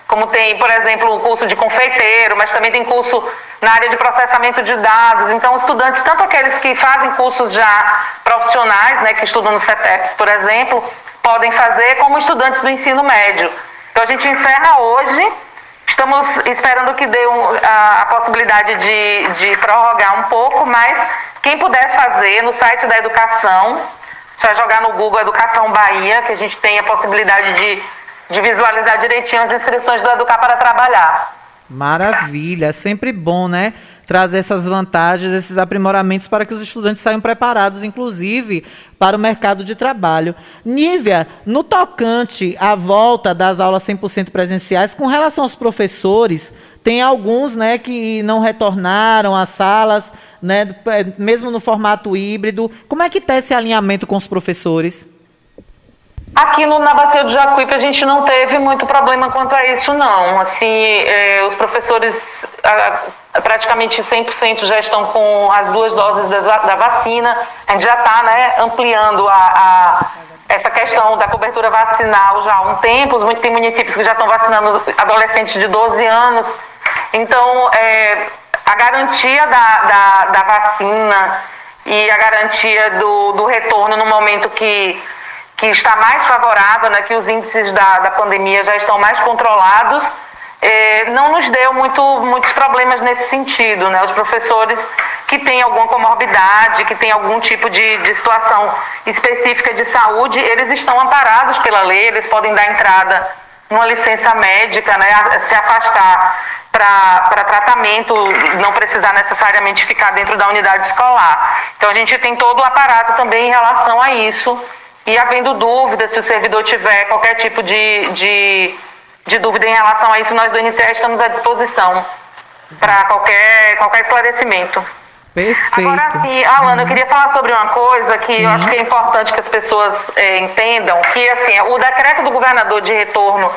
como tem, por exemplo, o curso de confeiteiro, mas também tem curso na área de processamento de dados. Então, estudantes, tanto aqueles que fazem cursos já profissionais, né, que estudam no CETEPS, por exemplo, podem fazer, como estudantes do ensino médio. Então, a gente encerra hoje. Estamos esperando que dê um, a, a, possibilidade de, de prorrogar um pouco, mas quem puder fazer no site da educação, só jogar no Google Educação Bahia, que a gente tem a possibilidade de de visualizar direitinho as inscrições do Educar para Trabalhar. Maravilha, é sempre bom, né? Trazer essas vantagens, esses aprimoramentos para que os estudantes saiam preparados, inclusive, para o mercado de trabalho. Nívia, no tocante à volta das aulas 100% presenciais, com relação aos professores, tem alguns né, que não retornaram às salas, né, mesmo no formato híbrido. Como é que está esse alinhamento com os professores? Aqui no, na Bacia do Jacuípe a gente não teve muito problema quanto a isso, não. Assim, é, os professores a, praticamente 100% já estão com as duas doses da, da vacina. A gente já está né, ampliando a, a, essa questão da cobertura vacinal já há um tempo. Tem municípios que já estão vacinando adolescentes de 12 anos. Então, é, a garantia da, da, da vacina e a garantia do, do retorno no momento que que está mais favorável, né, que os índices da, da pandemia já estão mais controlados, eh, não nos deu muito, muitos problemas nesse sentido. Né? Os professores que têm alguma comorbidade, que têm algum tipo de, de situação específica de saúde, eles estão amparados pela lei, eles podem dar entrada numa licença médica, né, se afastar para tratamento, não precisar necessariamente ficar dentro da unidade escolar. Então a gente tem todo o aparato também em relação a isso. E havendo dúvida, se o servidor tiver qualquer tipo de, de, de dúvida em relação a isso, nós do NTE estamos à disposição para qualquer, qualquer esclarecimento. Perfeito. Agora sim, Alana, eu queria falar sobre uma coisa que sim. eu acho que é importante que as pessoas é, entendam, que assim, o decreto do governador de retorno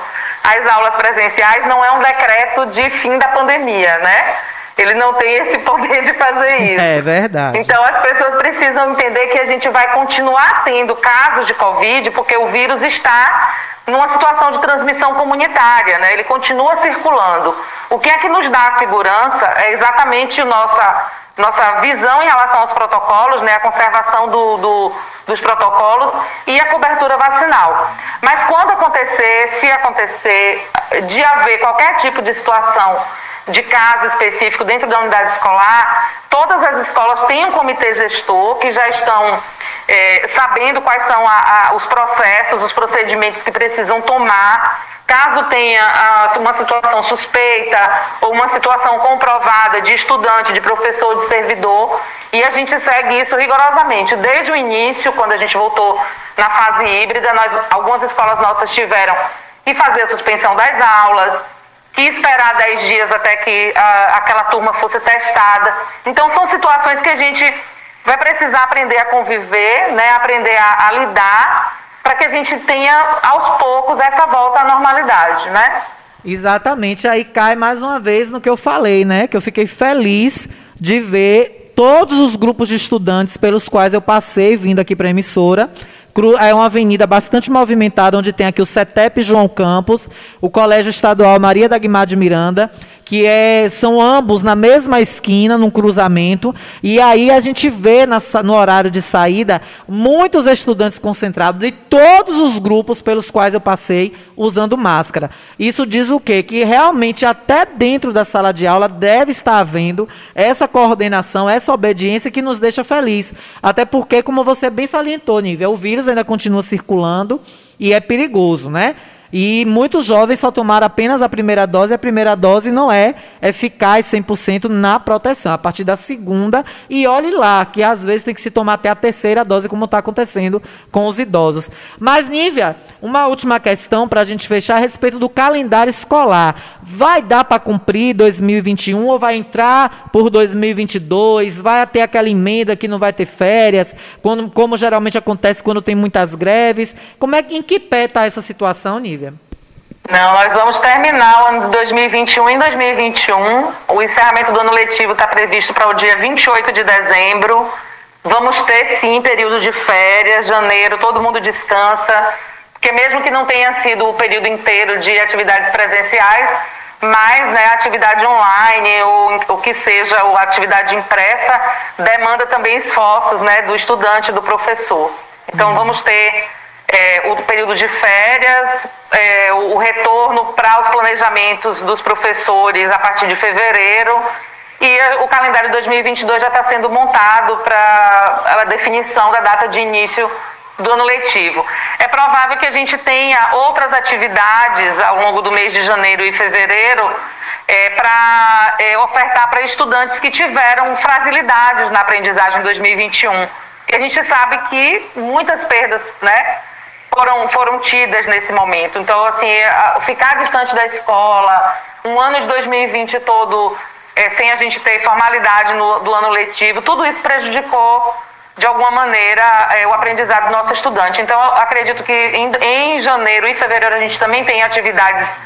às aulas presenciais não é um decreto de fim da pandemia, né? Ele não tem esse poder de fazer isso. É verdade. Então as pessoas precisam entender que a gente vai continuar tendo casos de Covid, porque o vírus está numa situação de transmissão comunitária, né? Ele continua circulando. O que é que nos dá segurança é exatamente nossa nossa visão em relação aos protocolos, né, a conservação do, do, dos protocolos e a cobertura vacinal. Mas quando acontecer, se acontecer, de haver qualquer tipo de situação de caso específico dentro da unidade escolar, todas as escolas têm um comitê gestor que já estão é, sabendo quais são a, a, os processos, os procedimentos que precisam tomar caso tenha ah, uma situação suspeita ou uma situação comprovada de estudante, de professor, de servidor, e a gente segue isso rigorosamente. Desde o início, quando a gente voltou na fase híbrida, nós, algumas escolas nossas tiveram que fazer a suspensão das aulas, que esperar 10 dias até que uh, aquela turma fosse testada. Então, são situações que a gente vai precisar aprender a conviver, né, aprender a, a lidar, para que a gente tenha, aos poucos, essa volta à normalidade, né? Exatamente, aí cai mais uma vez no que eu falei, né? Que eu fiquei feliz de ver todos os grupos de estudantes pelos quais eu passei vindo aqui para a emissora é uma avenida bastante movimentada, onde tem aqui o CETEP João Campos, o Colégio Estadual Maria da Guimar de Miranda, que é, são ambos na mesma esquina, num cruzamento, e aí a gente vê na, no horário de saída muitos estudantes concentrados de todos os grupos pelos quais eu passei usando máscara. Isso diz o quê? Que realmente até dentro da sala de aula deve estar havendo essa coordenação, essa obediência que nos deixa feliz. Até porque, como você bem salientou, Nível, o vírus ainda continua circulando e é perigoso, né? E muitos jovens só tomaram apenas a primeira dose, a primeira dose não é eficaz 100% na proteção. A partir da segunda, e olhe lá, que às vezes tem que se tomar até a terceira dose, como está acontecendo com os idosos. Mas, Nívia, uma última questão para a gente fechar a respeito do calendário escolar. Vai dar para cumprir 2021 ou vai entrar por 2022? Vai ter aquela emenda que não vai ter férias, quando, como geralmente acontece quando tem muitas greves? Como é, em que pé está essa situação, Nívia? Não, nós vamos terminar o ano de 2021 em 2021. O encerramento do ano letivo está previsto para o dia 28 de dezembro. Vamos ter sim período de férias, janeiro, todo mundo descansa, porque mesmo que não tenha sido o período inteiro de atividades presenciais, mas né, atividade online ou o que seja a atividade impressa demanda também esforços né, do estudante, do professor. Então uhum. vamos ter é, o período de férias, é, o retorno para os planejamentos dos professores a partir de fevereiro e o calendário 2022 já está sendo montado para a definição da data de início do ano letivo. É provável que a gente tenha outras atividades ao longo do mês de janeiro e fevereiro é, para é, ofertar para estudantes que tiveram fragilidades na aprendizagem 2021. E a gente sabe que muitas perdas, né? Foram, foram tidas nesse momento. Então, assim, ficar distante da escola, um ano de 2020 todo é, sem a gente ter formalidade no, do ano letivo, tudo isso prejudicou de alguma maneira é, o aprendizado do nosso estudante. Então, acredito que em, em janeiro e fevereiro a gente também tem atividades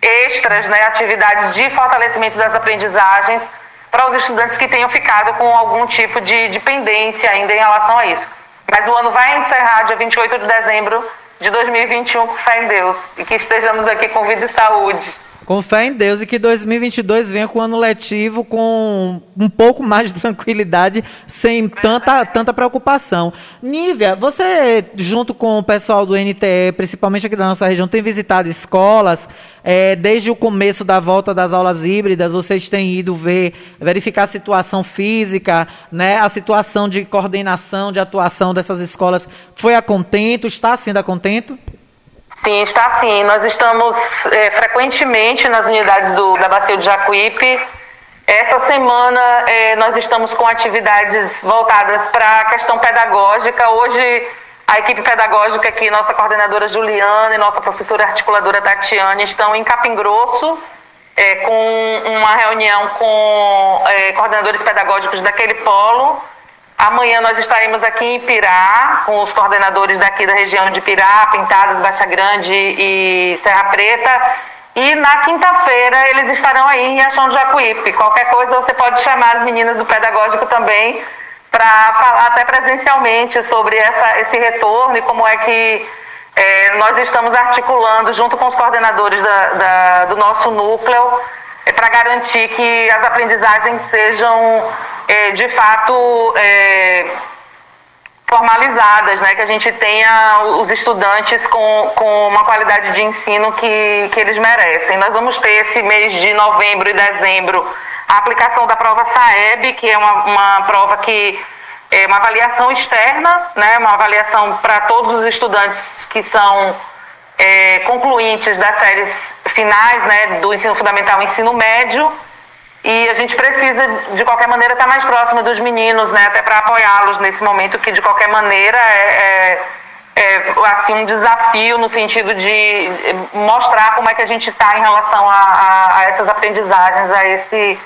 extras, né, atividades de fortalecimento das aprendizagens para os estudantes que tenham ficado com algum tipo de, de pendência ainda em relação a isso. Mas o ano vai encerrar dia 28 de dezembro de 2021 com fé em Deus e que estejamos aqui com vida e saúde. Com fé em Deus e que 2022 venha com um ano letivo com um pouco mais de tranquilidade, sem tanta, tanta preocupação. Nívia, você, junto com o pessoal do NTE, principalmente aqui da nossa região, tem visitado escolas. É, desde o começo da volta das aulas híbridas, vocês têm ido ver, verificar a situação física, né, a situação de coordenação, de atuação dessas escolas. Foi a contento? Está sendo a contento? Sim, está sim. Nós estamos é, frequentemente nas unidades do, da Bacia do Jacuípe. Essa semana é, nós estamos com atividades voltadas para a questão pedagógica. Hoje a equipe pedagógica aqui, nossa coordenadora Juliana e nossa professora articuladora Tatiane estão em Capim Grosso, é, com uma reunião com é, coordenadores pedagógicos daquele polo Amanhã nós estaremos aqui em Pirá, com os coordenadores daqui da região de Pirá, Pintadas, Baixa Grande e Serra Preta. E na quinta-feira eles estarão aí em Achão de Jacuípe. Qualquer coisa você pode chamar as meninas do pedagógico também para falar até presencialmente sobre essa, esse retorno e como é que é, nós estamos articulando junto com os coordenadores da, da, do nosso núcleo é, para garantir que as aprendizagens sejam é, de fato é, formalizadas, né? que a gente tenha os estudantes com, com uma qualidade de ensino que, que eles merecem. Nós vamos ter esse mês de novembro e dezembro a aplicação da prova SAEB, que é uma, uma prova que é uma avaliação externa, né? uma avaliação para todos os estudantes que são é, concluintes das séries finais né, do ensino fundamental e ensino médio e a gente precisa, de qualquer maneira, estar mais próximo dos meninos, né? Até para apoiá-los nesse momento que, de qualquer maneira, é, é, é, assim, um desafio no sentido de mostrar como é que a gente está em relação a, a, a, essas aprendizagens, a esse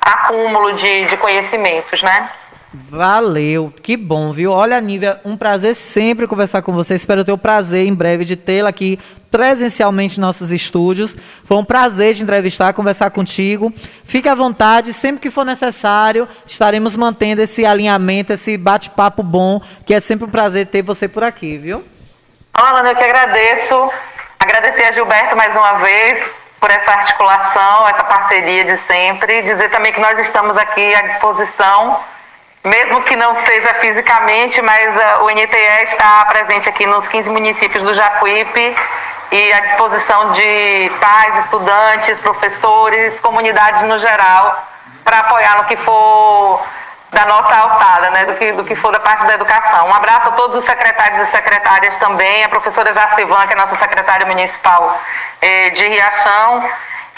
acúmulo de, de conhecimentos, né? Valeu, que bom, viu? Olha, Nívia, um prazer sempre conversar com você. Espero ter o prazer em breve de tê-la aqui presencialmente em nossos estúdios. Foi um prazer te entrevistar, conversar contigo. Fique à vontade, sempre que for necessário, estaremos mantendo esse alinhamento, esse bate-papo bom, que é sempre um prazer ter você por aqui, viu? Alana, eu que agradeço. Agradecer a Gilberto mais uma vez por essa articulação, essa parceria de sempre. Dizer também que nós estamos aqui à disposição mesmo que não seja fisicamente, mas uh, o NTE está presente aqui nos 15 municípios do Jacuípe e à disposição de pais, estudantes, professores, comunidade no geral, para apoiar no que for da nossa alçada, né, do, que, do que for da parte da educação. Um abraço a todos os secretários e secretárias também, a professora Jacivan, que é nossa secretária municipal eh, de Riachão,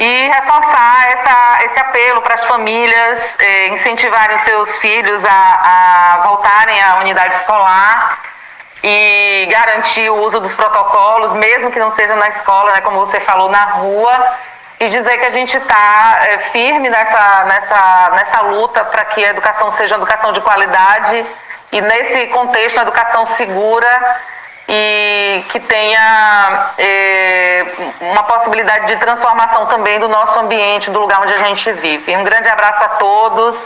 e reforçar essa, esse apelo para as famílias eh, incentivarem os seus filhos a, a voltarem à unidade escolar e garantir o uso dos protocolos, mesmo que não seja na escola, né, como você falou, na rua, e dizer que a gente está é, firme nessa, nessa, nessa luta para que a educação seja uma educação de qualidade e nesse contexto, uma educação segura e que tenha é, uma possibilidade de transformação também do nosso ambiente, do lugar onde a gente vive. Um grande abraço a todos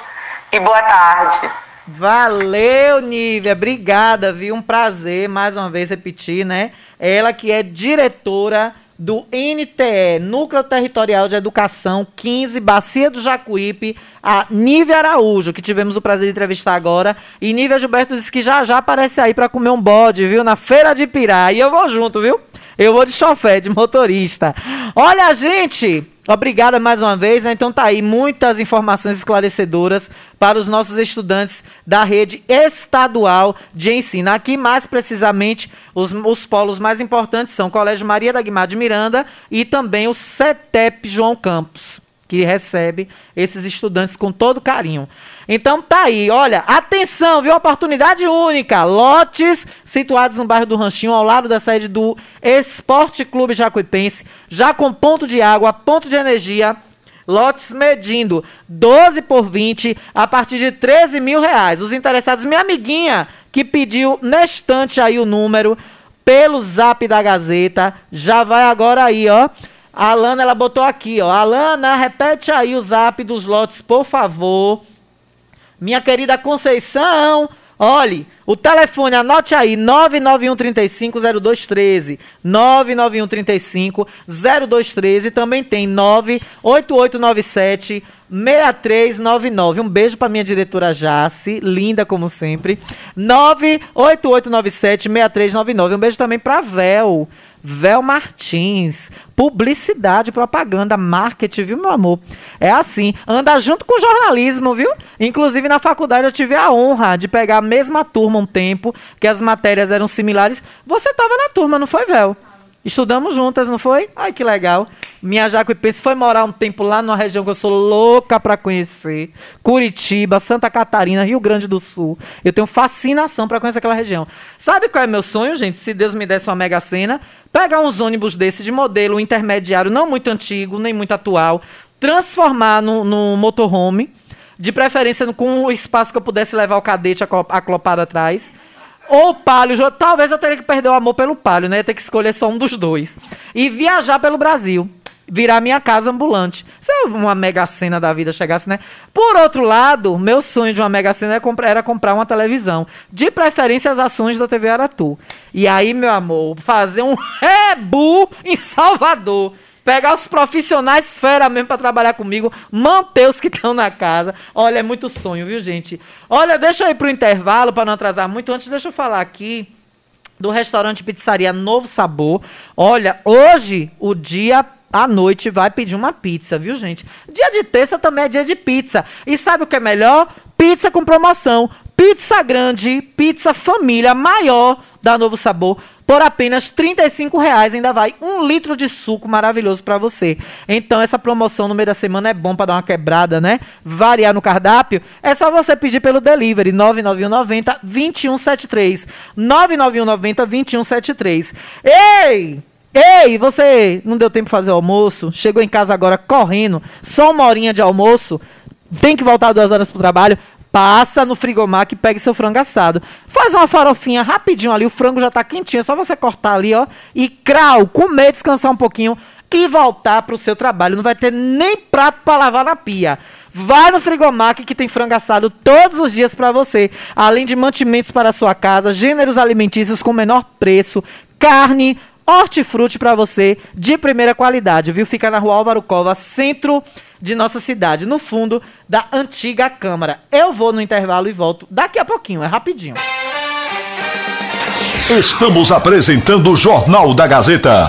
e boa tarde. Valeu, Nívia. Obrigada, viu? Um prazer mais uma vez repetir, né? Ela que é diretora do NTE, Núcleo Territorial de Educação 15, Bacia do Jacuípe, a Nívia Araújo, que tivemos o prazer de entrevistar agora. E Nívia Gilberto disse que já já aparece aí para comer um bode, viu? Na Feira de Pirá. E eu vou junto, viu? Eu vou de chofé, de motorista. Olha, gente, Obrigada mais uma vez. Né? Então tá aí muitas informações esclarecedoras para os nossos estudantes da rede estadual de ensino. Aqui, mais precisamente, os, os polos mais importantes são o Colégio Maria da Guimar de Miranda e também o CETEP João Campos que recebe esses estudantes com todo carinho. Então tá aí, olha, atenção, viu? Oportunidade única. Lotes situados no bairro do Ranchinho, ao lado da sede do Esporte Clube Jacuipense, já com ponto de água, ponto de energia. Lotes medindo 12 por 20 a partir de 13 mil reais. Os interessados, minha amiguinha que pediu nestante aí o número pelo zap da Gazeta, já vai agora aí, ó. A Alana, ela botou aqui, ó. Alana, repete aí o zap dos lotes, por favor. Minha querida Conceição, Olhe, o telefone, anote aí, 991350213. 991350213. Também tem 98897 6399. Um beijo pra minha diretora Jace, linda como sempre. 98897 6399. Um beijo também pra Vel. Vel Martins. Publicidade, propaganda, marketing, viu, meu amor? É assim, anda junto com o jornalismo, viu? Inclusive na faculdade eu tive a honra de pegar a mesma turma um tempo, que as matérias eram similares. Você tava na turma, não foi, Vel? Estudamos juntas, não foi? Ai, que legal. Minha Jacuipense foi morar um tempo lá numa região que eu sou louca para conhecer. Curitiba, Santa Catarina, Rio Grande do Sul. Eu tenho fascinação para conhecer aquela região. Sabe qual é meu sonho, gente? Se Deus me desse uma mega cena, pegar uns ônibus desse de modelo intermediário, não muito antigo, nem muito atual, transformar no, no motorhome, de preferência com o espaço que eu pudesse levar o cadete aclopado atrás ou palio, talvez eu teria que perder o amor pelo palio, né? Ter que escolher só um dos dois. E viajar pelo Brasil. Virar minha casa ambulante. Se uma mega cena da vida chegasse, né? Por outro lado, meu sonho de uma mega cena era comprar uma televisão. De preferência, as ações da TV Aratu. E aí, meu amor, fazer um rebu em Salvador pegar os profissionais fera mesmo para trabalhar comigo, manter os que estão na casa. Olha, é muito sonho, viu, gente? Olha, deixa eu ir pro intervalo para não atrasar muito. Antes, deixa eu falar aqui do restaurante Pizzaria Novo Sabor. Olha, hoje o dia à noite vai pedir uma pizza, viu, gente? Dia de terça também é dia de pizza. E sabe o que é melhor? Pizza com promoção. Pizza grande, pizza família maior da Novo Sabor por apenas R$ reais ainda vai um litro de suco maravilhoso para você. Então essa promoção no meio da semana é bom para dar uma quebrada, né? Variar no cardápio. É só você pedir pelo delivery 99190 2173. 99190 2173. Ei! Ei, você não deu tempo de fazer o almoço? Chegou em casa agora correndo, só uma horinha de almoço? Tem que voltar duas horas pro trabalho? Passa no frigomac e pegue seu frango assado. Faz uma farofinha rapidinho ali, o frango já tá quentinho, é só você cortar ali, ó, e crau, comer, descansar um pouquinho e voltar pro seu trabalho. Não vai ter nem prato para lavar na pia. Vai no Frigomac que tem frango assado todos os dias para você, além de mantimentos para a sua casa, gêneros alimentícios com menor preço, carne, hortifruti para você de primeira qualidade, viu? Fica na Rua Álvaro Cova, centro de nossa cidade, no fundo da antiga Câmara. Eu vou no intervalo e volto daqui a pouquinho, é rapidinho. Estamos apresentando o Jornal da Gazeta.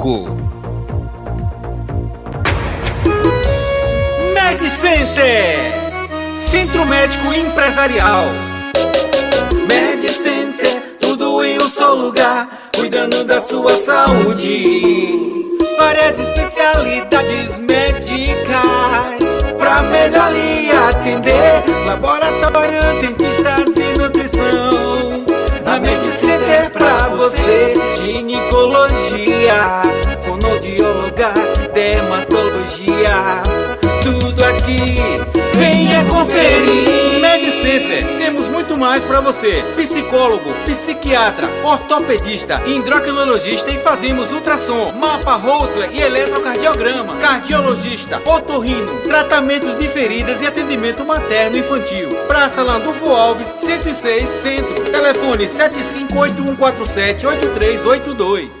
MedCenter Centro Médico Empresarial. MedCenter, tudo em um só lugar Cuidando da sua saúde. Várias especialidades médicas Pra melhor lhe atender. Laboratório, dentistas e nutrição Na MedCenter pra você Ginecologia fonoaudióloga, dermatologia, tudo aqui. Venha conferir. MedCenter, temos muito mais para você. Psicólogo, psiquiatra, ortopedista, endocrinologista e fazemos ultrassom, mapa Holter e eletrocardiograma, cardiologista, otorrino, tratamentos de feridas e atendimento materno infantil. Praça Landulfo Alves, 106 Centro. Telefone 7581478382.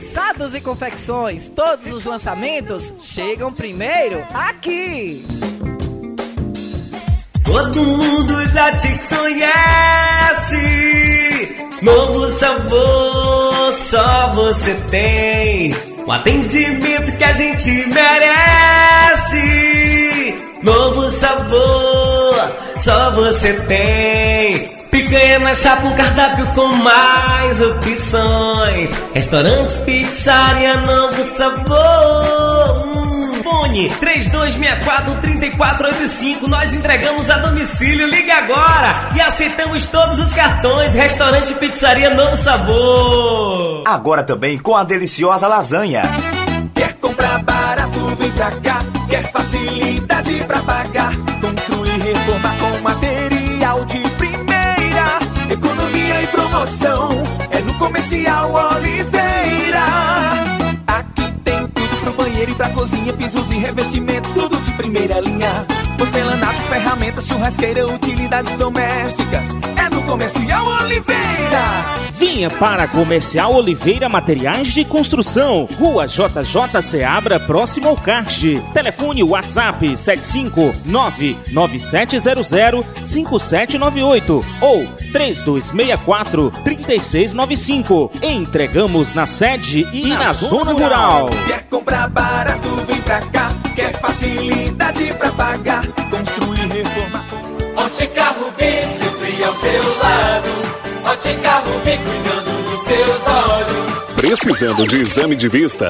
e Confecções. Todos os lançamentos chegam primeiro aqui. Todo mundo já te conhece. Novo sabor, só você tem. O atendimento que a gente merece. Novo sabor, só você tem. Picanha chapa, um cardápio com mais opções. Restaurante, pizzaria, novo sabor. Hum, fone 3264-3485. Nós entregamos a domicílio. Liga agora e aceitamos todos os cartões. Restaurante, pizzaria, novo sabor. Agora também com a deliciosa lasanha. Quer comprar barato, vem pra cá. Quer facilidade pra pagar. Construir, reformar com material promoção. É no Comercial Oliveira. Aqui tem tudo pro banheiro e pra cozinha. Pisos e revestimentos, tudo primeira linha. Porcelanato, ferramentas, churrasqueira, utilidades domésticas. É no Comercial Oliveira. Venha para Comercial Oliveira Materiais de Construção, Rua JJ Seabra, próximo ao kart. Telefone WhatsApp 75997005798 ou 3264-3695. Entregamos na sede e, na, zona rural. Quer comprar barato, vem pra cá. Quer facilidade pra pagar. Construir, reformar. Ótica Rubi, sempre ao seu lado. Ótica Rubi, cuidando dos seus olhos. Precisando de exame de vista?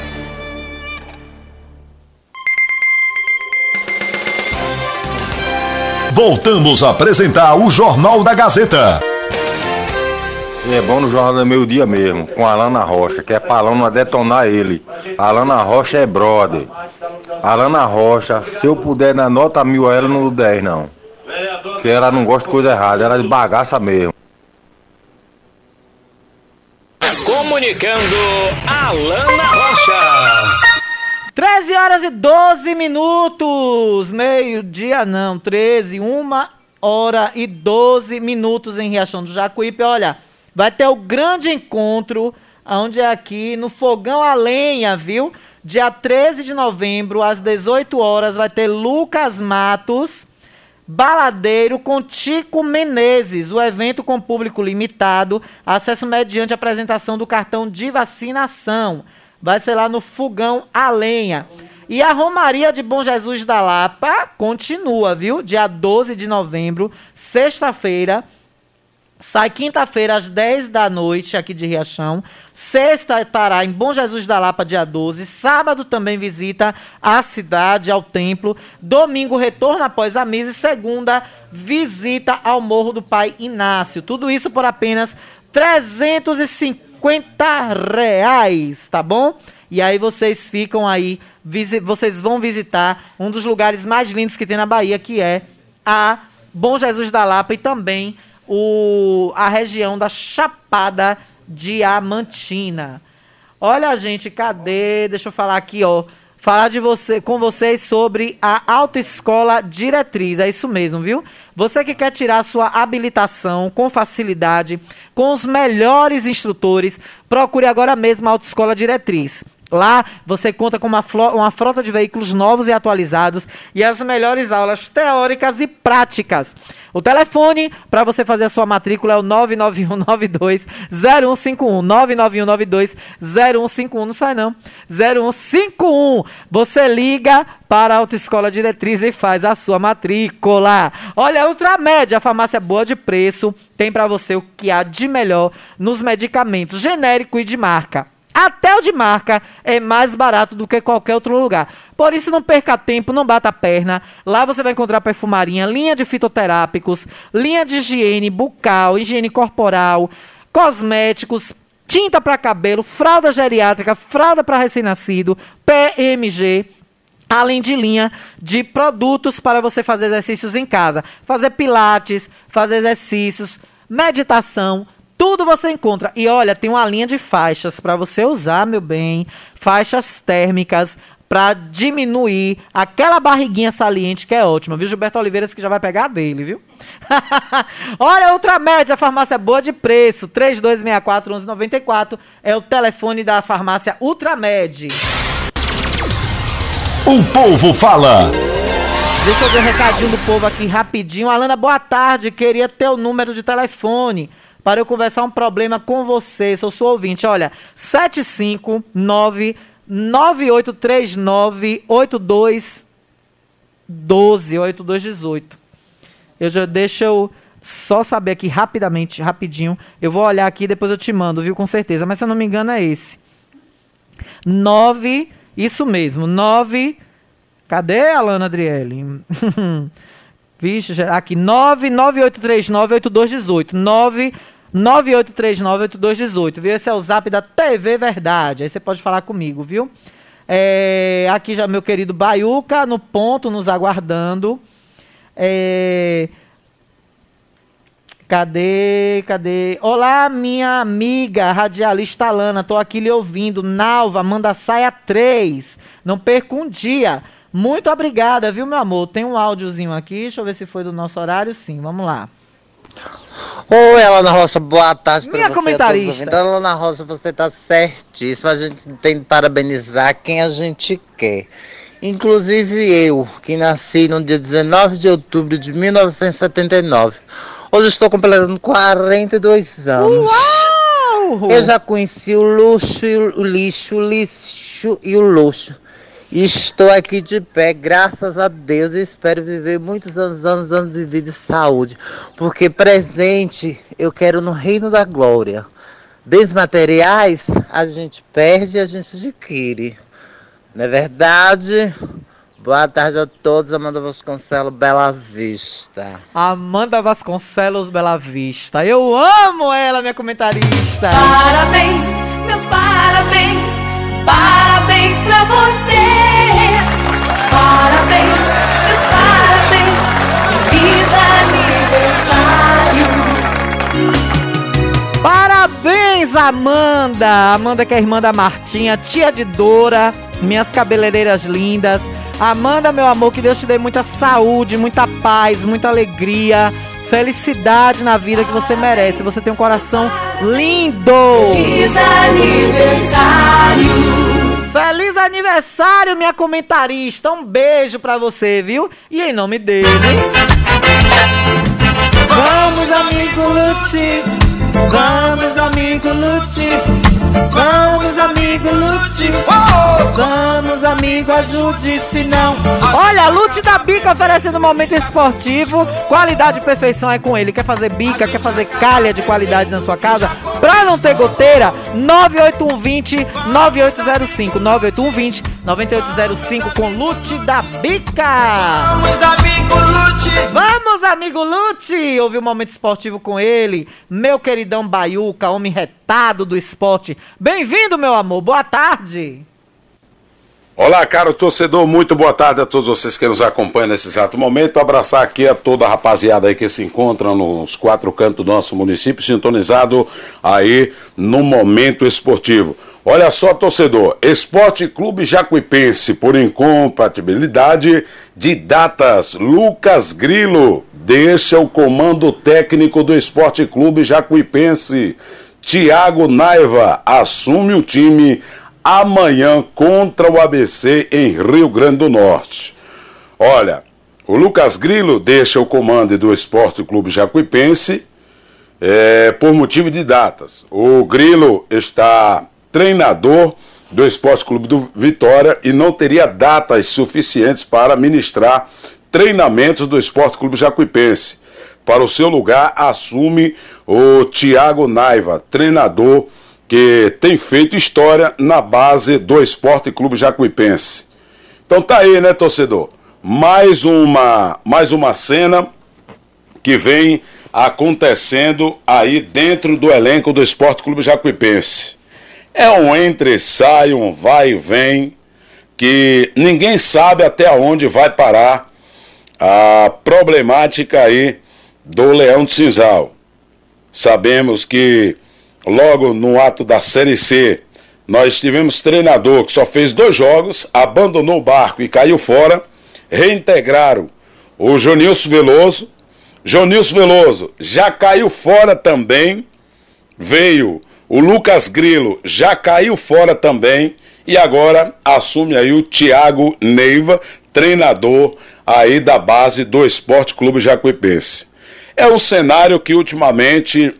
Voltamos a apresentar o Jornal da Gazeta. E é bom no Jornal do Meio Dia mesmo, com a Alana Rocha, que é pra Alana detonar ele. A Alana Rocha é brother. A Alana Rocha, se eu puder dar nota mil a ela, não dou 10 não. Porque ela não gosta de coisa errada, ela é de bagaça mesmo. Comunicando Alana Rocha. 13 horas e 12 minutos. Meio-dia não, 13, uma hora e 12 minutos em Riachão do Jacuípe. Olha, vai ter o grande encontro, onde é aqui no Fogão a Lenha, viu? Dia 13 de novembro, às 18 horas, vai ter Lucas Matos, Baladeiro com Tico Menezes. O evento com público limitado, acesso mediante apresentação do cartão de vacinação. Vai ser lá no Fogão a Lenha. E a Romaria de Bom Jesus da Lapa continua, viu? Dia 12 de novembro, sexta-feira. Sai quinta-feira às 10 da noite aqui de Riachão. Sexta estará em Bom Jesus da Lapa, dia 12. Sábado também visita a cidade, ao templo. Domingo, retorno após a missa. E segunda, visita ao Morro do Pai Inácio. Tudo isso por apenas 350 50 reais, tá bom? E aí vocês ficam aí, vocês vão visitar um dos lugares mais lindos que tem na Bahia, que é a Bom Jesus da Lapa e também o, a região da Chapada Diamantina. Olha, gente, cadê? Deixa eu falar aqui, ó. Falar de você, com vocês sobre a autoescola diretriz. É isso mesmo, viu? Você que quer tirar sua habilitação com facilidade, com os melhores instrutores, procure agora mesmo a autoescola diretriz. Lá você conta com uma, uma frota de veículos novos e atualizados e as melhores aulas teóricas e práticas. O telefone para você fazer a sua matrícula é o 99192 0151. 99192 0151. Não sai não. 0151. Você liga para a Autoescola Diretriz e faz a sua matrícula. Olha, Ultramed, a farmácia boa de preço, tem para você o que há de melhor nos medicamentos genérico e de marca. Até o de marca é mais barato do que qualquer outro lugar. Por isso, não perca tempo, não bata a perna. Lá você vai encontrar perfumaria, linha de fitoterápicos, linha de higiene bucal, higiene corporal, cosméticos, tinta para cabelo, fralda geriátrica, fralda para recém-nascido, PMG. Além de linha de produtos para você fazer exercícios em casa. Fazer pilates, fazer exercícios, meditação, tudo você encontra. E olha, tem uma linha de faixas para você usar, meu bem. Faixas térmicas para diminuir aquela barriguinha saliente que é ótima, viu? Gilberto Oliveiras que já vai pegar dele, viu? olha, Ultramed, a farmácia boa de preço. 3264 1194 é o telefone da farmácia Ultramed. O povo fala. Deixa eu ver o recadinho do povo aqui rapidinho. Alana, boa tarde. Queria ter o número de telefone para eu conversar um problema com você. Se eu sou ouvinte, olha, 759 9839 8212 8218. Eu já deixa eu só saber aqui rapidamente, rapidinho. Eu vou olhar aqui depois eu te mando, viu? Com certeza. Mas se eu não me engano é esse. 9, isso mesmo, 9. Cadê a Alana Adriele? Vixe, aqui, 998398218. 998398218, viu? Esse é o zap da TV Verdade. Aí você pode falar comigo, viu? É, aqui já meu querido Baiuca, no ponto, nos aguardando. É, Cadê? Cadê? Olá, minha amiga radialista Alana. Tô aqui lhe ouvindo. Nalva, manda saia 3. Não perca um dia. Muito obrigada, viu, meu amor? Tem um áudiozinho aqui. Deixa eu ver se foi do nosso horário. Sim, vamos lá. Oi, Alana Rocha, boa tarde pra Minha você. comentarista. Alana Rocha, você tá certíssima. A gente tem que parabenizar quem a gente quer. Inclusive eu, que nasci no dia 19 de outubro de 1979. Hoje estou completando 42 anos. Eu já conheci o luxo e o lixo, o lixo e o luxo. E estou aqui de pé, graças a Deus, e espero viver muitos anos, anos, anos de vida e saúde. Porque presente eu quero no reino da glória. Bens materiais a gente perde e a gente adquire. Não é verdade? Boa tarde a todos, Amanda Vasconcelos, Bela Vista. Amanda Vasconcelos Bela Vista. Eu amo ela, minha comentarista. Parabéns, meus parabéns, parabéns pra você. Parabéns, meus parabéns, feliz aniversário. Parabéns, Amanda! Amanda que é irmã da Martinha, tia de Dora, minhas cabeleireiras lindas. Amanda, meu amor, que Deus te dê muita saúde, muita paz, muita alegria, felicidade na vida que você merece. Você tem um coração lindo! Feliz aniversário. Feliz aniversário, minha comentarista! Um beijo pra você, viu? E em nome dele. Vamos, amigo Lute! Vamos, amigo Lute! Vamos, amigo Lute! Vamos, amigo, ajude se não. Olha, Lute da Bica oferecendo um momento esportivo. Qualidade e perfeição é com ele. Quer fazer bica, quer fazer calha de qualidade na sua casa? Pra não ter goteira, 98120 9805. 98120 9805 com Lute da Bica. Vamos, amigo Lute! Vamos, amigo Lute! Ouvi o momento esportivo com ele. Meu queridão Baiuca, homem retado do esporte. Bem-vindo, meu amor. Boa tarde. Olá, caro torcedor, muito boa tarde a todos vocês que nos acompanham nesse exato momento. Abraçar aqui a toda a rapaziada aí que se encontra nos quatro cantos do nosso município, sintonizado aí no momento esportivo. Olha só, torcedor, Esporte Clube Jacuipense, por incompatibilidade de datas, Lucas Grilo deixa o comando técnico do Esporte Clube Jacuipense. Tiago Naiva assume o time amanhã contra o ABC em Rio Grande do Norte. Olha, o Lucas Grilo deixa o comando do Esporte Clube Jacuipense é, por motivo de datas. O Grilo está treinador do Esporte Clube do Vitória e não teria datas suficientes para ministrar treinamentos do Esporte Clube Jacuipense. Para o seu lugar, assume o Thiago Naiva, treinador que tem feito história na base do Esporte Clube Jacuipense. Então tá aí, né, torcedor? Mais uma, mais uma cena que vem acontecendo aí dentro do elenco do Esporte Clube Jacuipense. É um entre sai, um vai e vem, que ninguém sabe até onde vai parar a problemática aí do Leão de Cinzal. Sabemos que logo no ato da Série C, nós tivemos treinador que só fez dois jogos, abandonou o barco e caiu fora, reintegraram o Jonilson Veloso. Jonilson Veloso já caiu fora também, veio o Lucas Grilo, já caiu fora também, e agora assume aí o Thiago Neiva, treinador aí da base do Esporte Clube Jacuipense. É um cenário que ultimamente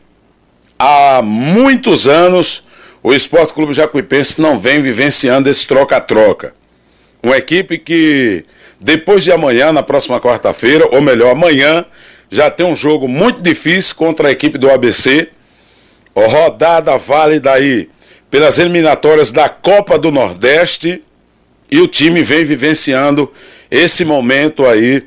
há muitos anos o Esporte Clube Jacuipense não vem vivenciando esse troca-troca. Uma equipe que depois de amanhã, na próxima quarta-feira, ou melhor, amanhã, já tem um jogo muito difícil contra a equipe do ABC. Rodada válida aí pelas eliminatórias da Copa do Nordeste. E o time vem vivenciando esse momento aí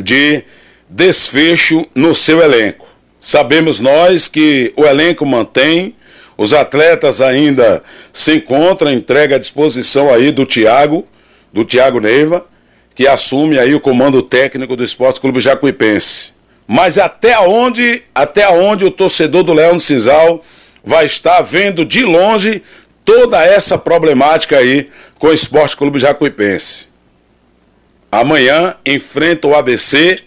de desfecho no seu elenco. Sabemos nós que o elenco mantém, os atletas ainda se encontram, entrega à disposição aí do Tiago, do Tiago Neiva, que assume aí o comando técnico do Esporte Clube Jacuipense. Mas até onde, até onde o torcedor do Leão Cisal vai estar vendo de longe toda essa problemática aí com o Esporte Clube Jacuipense. Amanhã enfrenta o ABC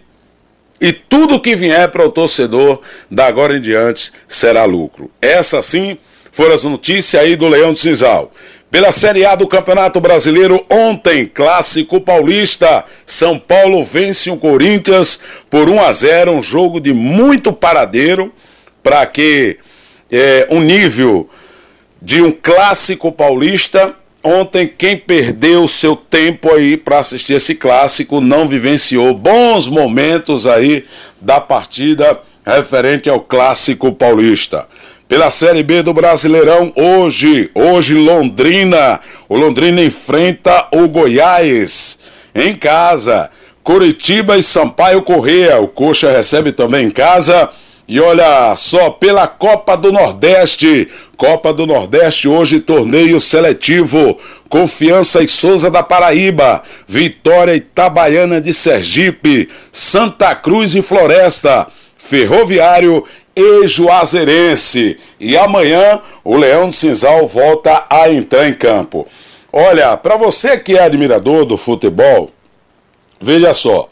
e tudo que vier para o torcedor da agora em diante será lucro. Essa sim foram as notícias aí do Leão de Cisal. Pela Série A do Campeonato Brasileiro, ontem, Clássico Paulista, São Paulo vence o Corinthians por 1 a 0 um jogo de muito paradeiro, para que é, um nível de um Clássico Paulista Ontem, quem perdeu seu tempo aí para assistir esse clássico não vivenciou bons momentos aí da partida referente ao clássico paulista. Pela Série B do Brasileirão, hoje, hoje Londrina, o Londrina enfrenta o Goiás em casa. Curitiba e Sampaio Correia, o Coxa recebe também em casa. E olha só, pela Copa do Nordeste, Copa do Nordeste hoje, torneio seletivo, Confiança e Souza da Paraíba, Vitória Itabaiana de Sergipe, Santa Cruz e Floresta, Ferroviário e Juazeirense. E amanhã o Leão de Cinzal volta a entrar em campo. Olha, para você que é admirador do futebol, veja só,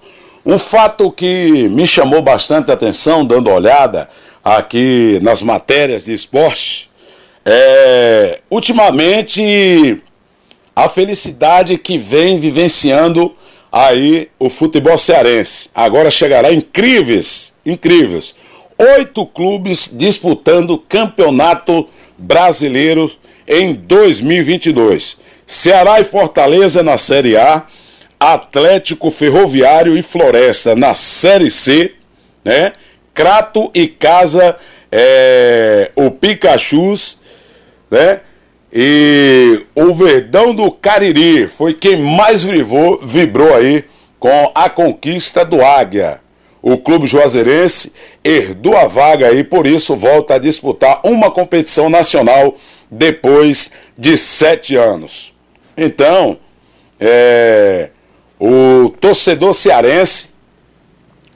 um fato que me chamou bastante atenção, dando olhada aqui nas matérias de esporte, é ultimamente a felicidade que vem vivenciando aí o futebol cearense. Agora chegará incríveis, incríveis. Oito clubes disputando campeonato brasileiro em 2022. Ceará e Fortaleza na Série A, Atlético Ferroviário e Floresta na Série C, né? Crato e Casa, é, o Picachus, né? E o Verdão do Cariri foi quem mais vibrou, vibrou aí com a conquista do Águia. o clube juazeirense herdou a vaga e por isso volta a disputar uma competição nacional depois de sete anos. Então, é, o torcedor cearense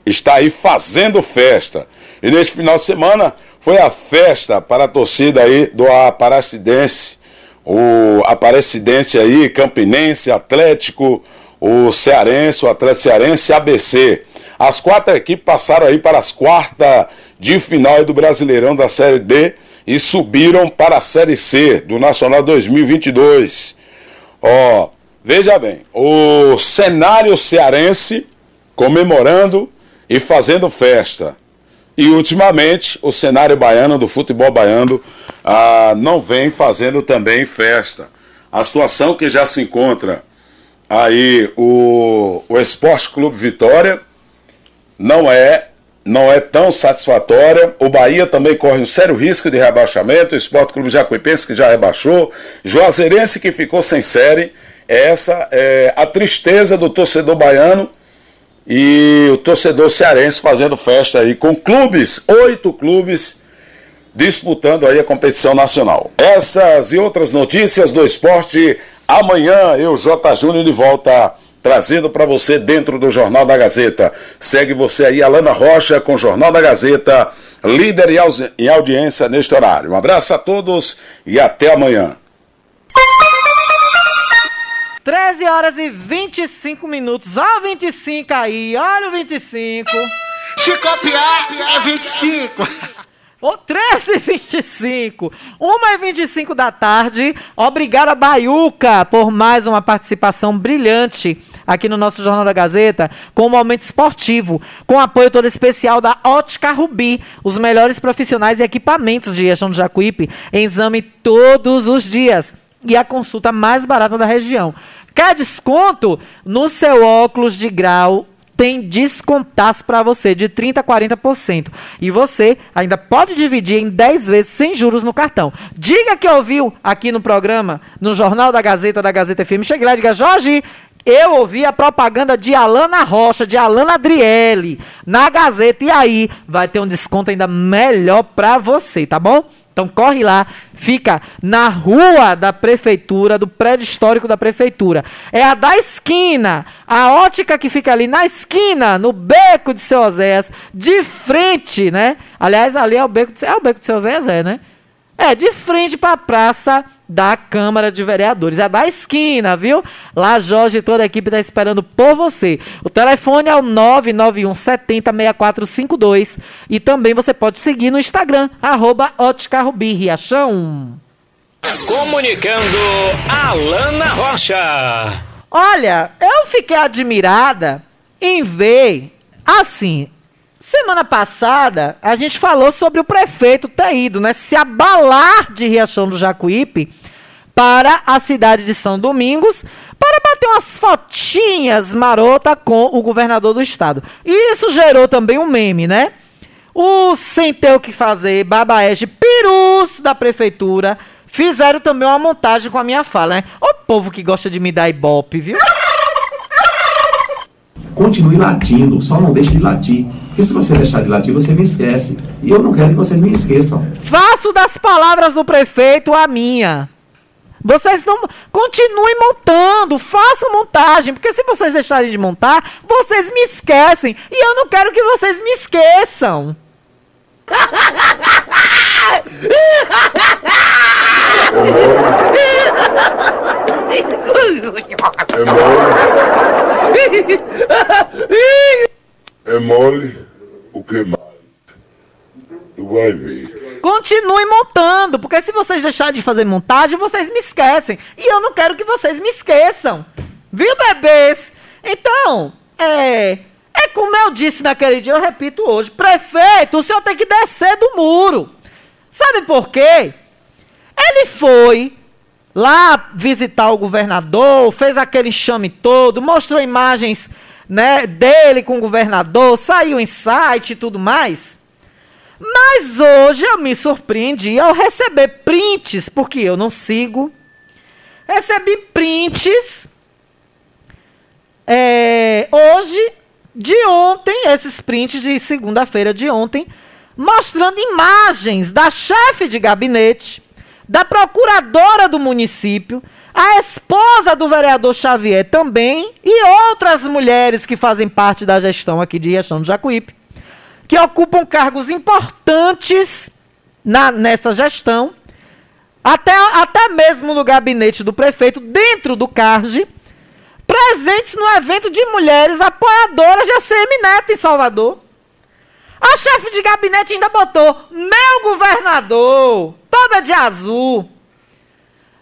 está aí fazendo festa. E neste final de semana foi a festa para a torcida aí do Aparecidense, o Aparecidense aí, Campinense, Atlético, o Cearense, o Atlético Cearense e ABC. As quatro equipes passaram aí para as quartas de final do Brasileirão da Série D e subiram para a Série C do Nacional 2022. Ó, veja bem, o cenário cearense comemorando e fazendo festa. E ultimamente o cenário baiano do futebol baiano ah, não vem fazendo também festa. A situação que já se encontra aí o, o Esporte Clube Vitória não é não é tão satisfatória. O Bahia também corre um sério risco de rebaixamento. O Esporte Clube Jacuipense que já rebaixou. Juazeirense que ficou sem série. Essa é a tristeza do torcedor baiano e o torcedor cearense fazendo festa aí com clubes, oito clubes disputando aí a competição nacional. Essas e outras notícias do esporte amanhã eu J Júnior de volta trazendo para você dentro do Jornal da Gazeta. Segue você aí, Alana Rocha, com o Jornal da Gazeta, líder em audiência neste horário. Um abraço a todos e até amanhã. 13 horas e 25 minutos. Olha o 25 aí, olha o 25. Se copiar, é 25. O 13 e 25. 1 e 25 da tarde. Obrigado a Baiuca por mais uma participação brilhante aqui no nosso Jornal da Gazeta, com o momento esportivo, com apoio todo especial da Ótica Rubi, os melhores profissionais e equipamentos de gestão do Jacuípe, em exame todos os dias e a consulta mais barata da região. Quer desconto? No seu óculos de grau tem descontaço para você de 30% a 40%. E você ainda pode dividir em 10 vezes sem juros no cartão. Diga que ouviu aqui no programa, no Jornal da Gazeta, da Gazeta FM. Chegue lá e diga, Jorge, eu ouvi a propaganda de Alana Rocha, de Alana Adriele, na Gazeta. E aí, vai ter um desconto ainda melhor para você, tá bom? Então corre lá, fica na rua da prefeitura, do prédio histórico da prefeitura. É a da esquina, a ótica que fica ali na esquina, no beco de seu Oséias, de frente, né? Aliás, ali é o beco de, é o beco de seu é, né? É, de frente para a praça da Câmara de Vereadores. É da esquina, viu? Lá Jorge e toda a equipe está esperando por você. O telefone é o 991 70 6452 e também você pode seguir no Instagram, arroba Ótica Rubi Riachão. Comunicando Alana Rocha. Olha, eu fiquei admirada em ver, assim, Semana passada, a gente falou sobre o prefeito ter ido, né? Se abalar de Riachão do Jacuípe para a cidade de São Domingos para bater umas fotinhas marota com o governador do estado. E isso gerou também um meme, né? O sem ter o que fazer, babaeste, perus da prefeitura, fizeram também uma montagem com a minha fala, né? O povo que gosta de me dar ibope, viu? Continue latindo, só não deixe de latir. Porque se você deixar de latir, você me esquece. E eu não quero que vocês me esqueçam. Faço das palavras do prefeito a minha. Vocês não. Continuem montando, façam montagem, porque se vocês deixarem de montar, vocês me esquecem. E eu não quero que vocês me esqueçam. É mole. É mole. O que mais? Tu vai ver. Continue montando, porque se vocês deixarem de fazer montagem, vocês me esquecem. E eu não quero que vocês me esqueçam. Viu, bebês? Então, é. É como eu disse naquele dia, eu repito hoje. Prefeito, o senhor tem que descer do muro. Sabe por quê? Ele foi lá visitar o governador, fez aquele enxame todo, mostrou imagens né, dele com o governador, saiu em site e tudo mais. Mas hoje eu me surpreendi ao receber prints, porque eu não sigo. Recebi prints é, hoje de ontem, esses prints de segunda-feira de ontem, mostrando imagens da chefe de gabinete, da procuradora do município, a esposa do vereador Xavier também e outras mulheres que fazem parte da gestão aqui de Riachão do Jacuípe, que ocupam cargos importantes na, nessa gestão, até, até mesmo no gabinete do prefeito, dentro do CARGE, presentes no evento de mulheres apoiadoras de ACM Neto em Salvador. A chefe de gabinete ainda botou meu governador, toda de azul.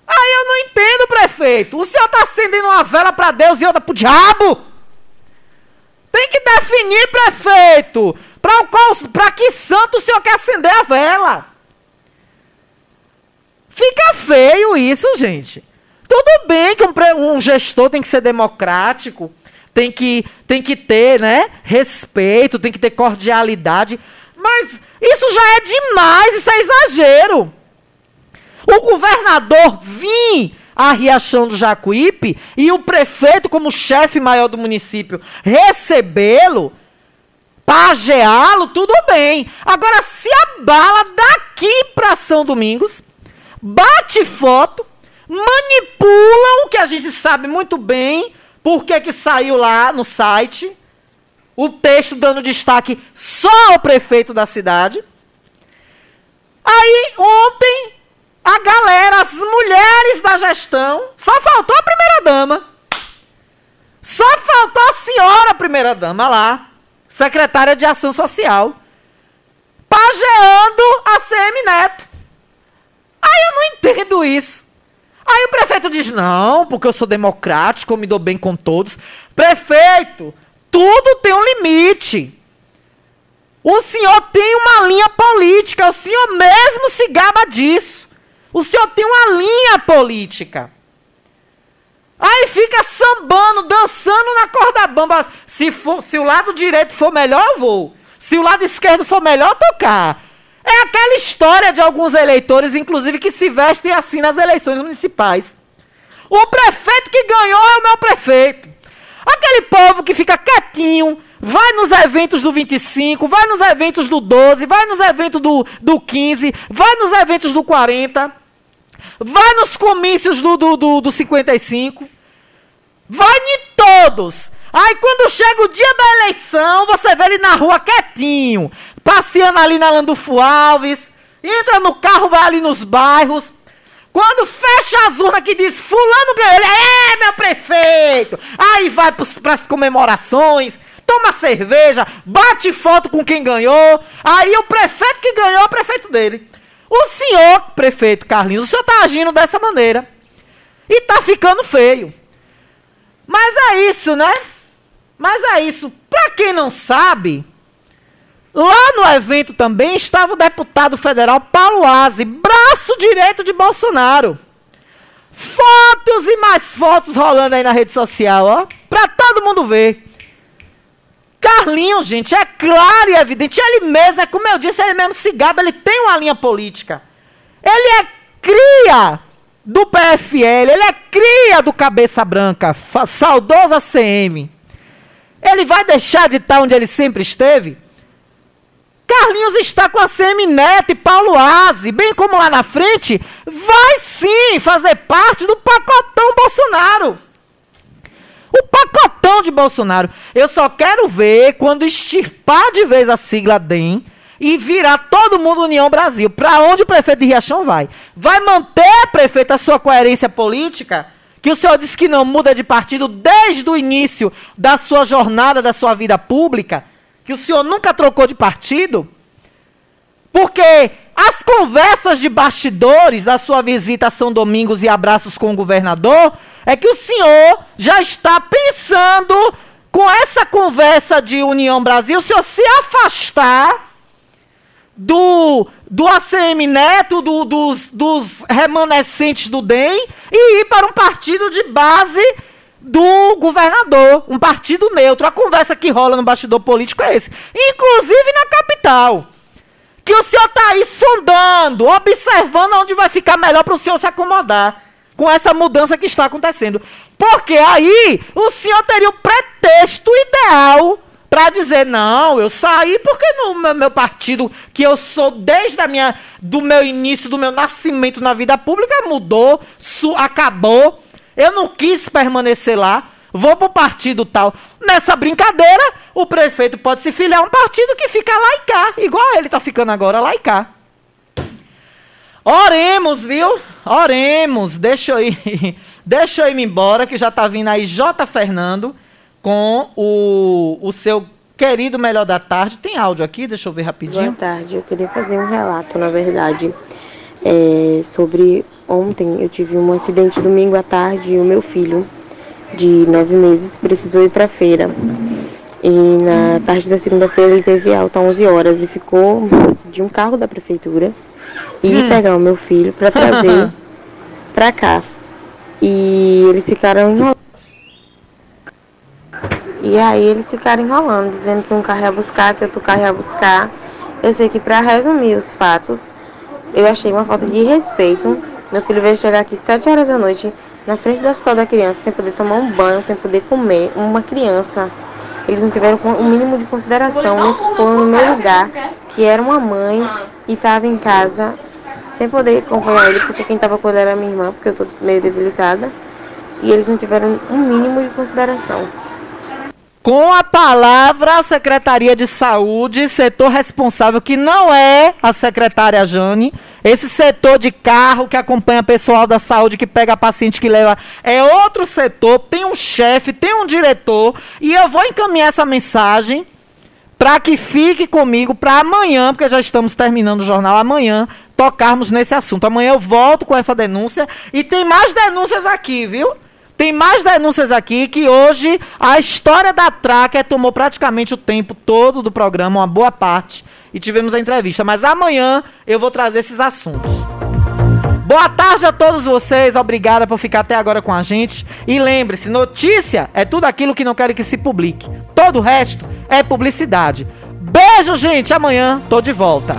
Aí eu não entendo, prefeito. O senhor está acendendo uma vela para Deus e outra para o diabo? Tem que definir, prefeito. Para que santo o senhor quer acender a vela? Fica feio isso, gente. Tudo bem que um, um gestor tem que ser democrático, tem que, tem que ter né, respeito, tem que ter cordialidade. Mas isso já é demais, isso é exagero. O governador vir a Riachão do Jacuípe e o prefeito, como chefe maior do município, recebê-lo, pageá-lo, tudo bem. Agora, se a bala daqui para São Domingos, bate foto, manipulam, o que a gente sabe muito bem, porque que saiu lá no site, o texto dando destaque só ao prefeito da cidade. Aí, ontem, a galera, as mulheres da gestão, só faltou a primeira-dama. Só faltou a senhora primeira-dama lá, secretária de Ação Social, pageando a CM Neto. Aí eu não entendo isso. Aí o prefeito diz: não, porque eu sou democrático, eu me dou bem com todos. Prefeito, tudo tem um limite. O senhor tem uma linha política, o senhor mesmo se gaba disso. O senhor tem uma linha política. Aí fica sambando, dançando na corda bamba. Se, for, se o lado direito for melhor, eu vou. Se o lado esquerdo for melhor, tocar. É aquela história de alguns eleitores, inclusive, que se vestem assim nas eleições municipais. O prefeito que ganhou é o meu prefeito. Aquele povo que fica quietinho, vai nos eventos do 25, vai nos eventos do 12, vai nos eventos do, do 15, vai nos eventos do 40, vai nos comícios do, do, do, do 55, vai em todos. Aí quando chega o dia da eleição, você vê ele na rua quietinho, passeando ali na Landulfo Alves, entra no carro, vai ali nos bairros. Quando fecha as urnas que diz fulano ganhou, ele é meu prefeito. Aí vai para as comemorações, toma cerveja, bate foto com quem ganhou. Aí o prefeito que ganhou é o prefeito dele. O senhor, prefeito Carlinhos, o senhor está agindo dessa maneira. E está ficando feio. Mas é isso, né? Mas é isso. Para quem não sabe, lá no evento também estava o deputado federal Paulo Aze, braço direito de Bolsonaro. Fotos e mais fotos rolando aí na rede social, ó. Para todo mundo ver. Carlinhos, gente, é claro e evidente. Ele mesmo, é como eu disse, ele mesmo se gaba, ele tem uma linha política. Ele é cria do PFL, ele é cria do Cabeça Branca, saudoso ACM. Ele vai deixar de estar onde ele sempre esteve? Carlinhos está com a CM Neto e Paulo Aze, bem como lá na frente, vai sim fazer parte do pacotão Bolsonaro. O pacotão de Bolsonaro. Eu só quero ver quando extirpar de vez a sigla DEM e virar todo mundo União Brasil. Para onde o prefeito de Riachão vai? Vai manter, prefeito, a sua coerência política? Que o senhor disse que não muda de partido desde o início da sua jornada, da sua vida pública? Que o senhor nunca trocou de partido? Porque as conversas de bastidores da sua visita a São Domingos e abraços com o governador é que o senhor já está pensando com essa conversa de União Brasil, o senhor se afastar do, do ACM Neto, do, dos, dos remanescentes do DEM, e ir para um partido de base do governador, um partido neutro. A conversa que rola no bastidor político é esse. Inclusive na capital. Que o senhor está aí sondando, observando onde vai ficar melhor para o senhor se acomodar com essa mudança que está acontecendo. Porque aí o senhor teria o pretexto ideal Pra dizer, não, eu saí porque no meu, meu partido, que eu sou desde a minha, do meu início, do meu nascimento na vida pública, mudou, su- acabou. Eu não quis permanecer lá. Vou pro partido tal. Nessa brincadeira, o prefeito pode se filiar a um partido que fica lá e cá. Igual ele tá ficando agora lá e cá. Oremos, viu? Oremos. Deixa eu ir. Deixa eu ir embora, que já tá vindo aí J. Fernando com o, o seu querido Melhor da Tarde. Tem áudio aqui? Deixa eu ver Boa rapidinho. tarde, eu queria fazer um relato, na verdade, é, sobre ontem eu tive um acidente domingo à tarde e o meu filho, de nove meses, precisou ir para feira. E na tarde da segunda-feira ele teve alta 11 horas e ficou de um carro da prefeitura e Hum. pegar o meu filho para trazer para cá. E eles ficaram enrolando. E aí eles ficaram enrolando, dizendo que um carro ia buscar, que outro carro ia buscar. Eu sei que para resumir os fatos, eu achei uma falta de respeito. Meu filho veio chegar aqui 7 horas da noite, na frente do hospital da criança, sem poder tomar um banho, sem poder comer. Uma criança. Eles não tiveram o mínimo de consideração nesse pôr no meu lugar, que era uma mãe e estava em casa, sem poder acompanhar ele, porque quem estava com ele era minha irmã, porque eu tô meio debilitada. E eles não tiveram um mínimo de consideração. Com a palavra, a Secretaria de Saúde, setor responsável, que não é a secretária Jane, esse setor de carro que acompanha pessoal da saúde, que pega paciente que leva, é outro setor, tem um chefe, tem um diretor, e eu vou encaminhar essa mensagem para que fique comigo para amanhã, porque já estamos terminando o jornal amanhã, tocarmos nesse assunto. Amanhã eu volto com essa denúncia e tem mais denúncias aqui, viu? Tem mais denúncias aqui que hoje a história da Tracker tomou praticamente o tempo todo do programa, uma boa parte, e tivemos a entrevista. Mas amanhã eu vou trazer esses assuntos. Boa tarde a todos vocês, obrigada por ficar até agora com a gente. E lembre-se, notícia é tudo aquilo que não querem que se publique. Todo o resto é publicidade. Beijo, gente. Amanhã tô de volta.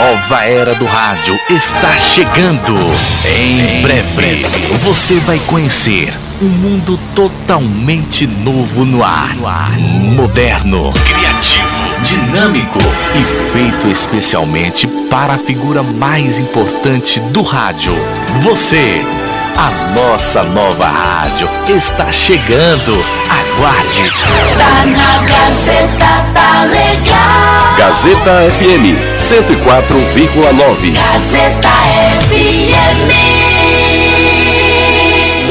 Nova era do rádio está chegando. Em breve, você vai conhecer um mundo totalmente novo no ar. Moderno, criativo, dinâmico e feito especialmente para a figura mais importante do rádio. Você. A nossa nova rádio está chegando. Aguarde. Tá na Gazeta, tá legal. Gazeta FM 104,9. Gazeta FM.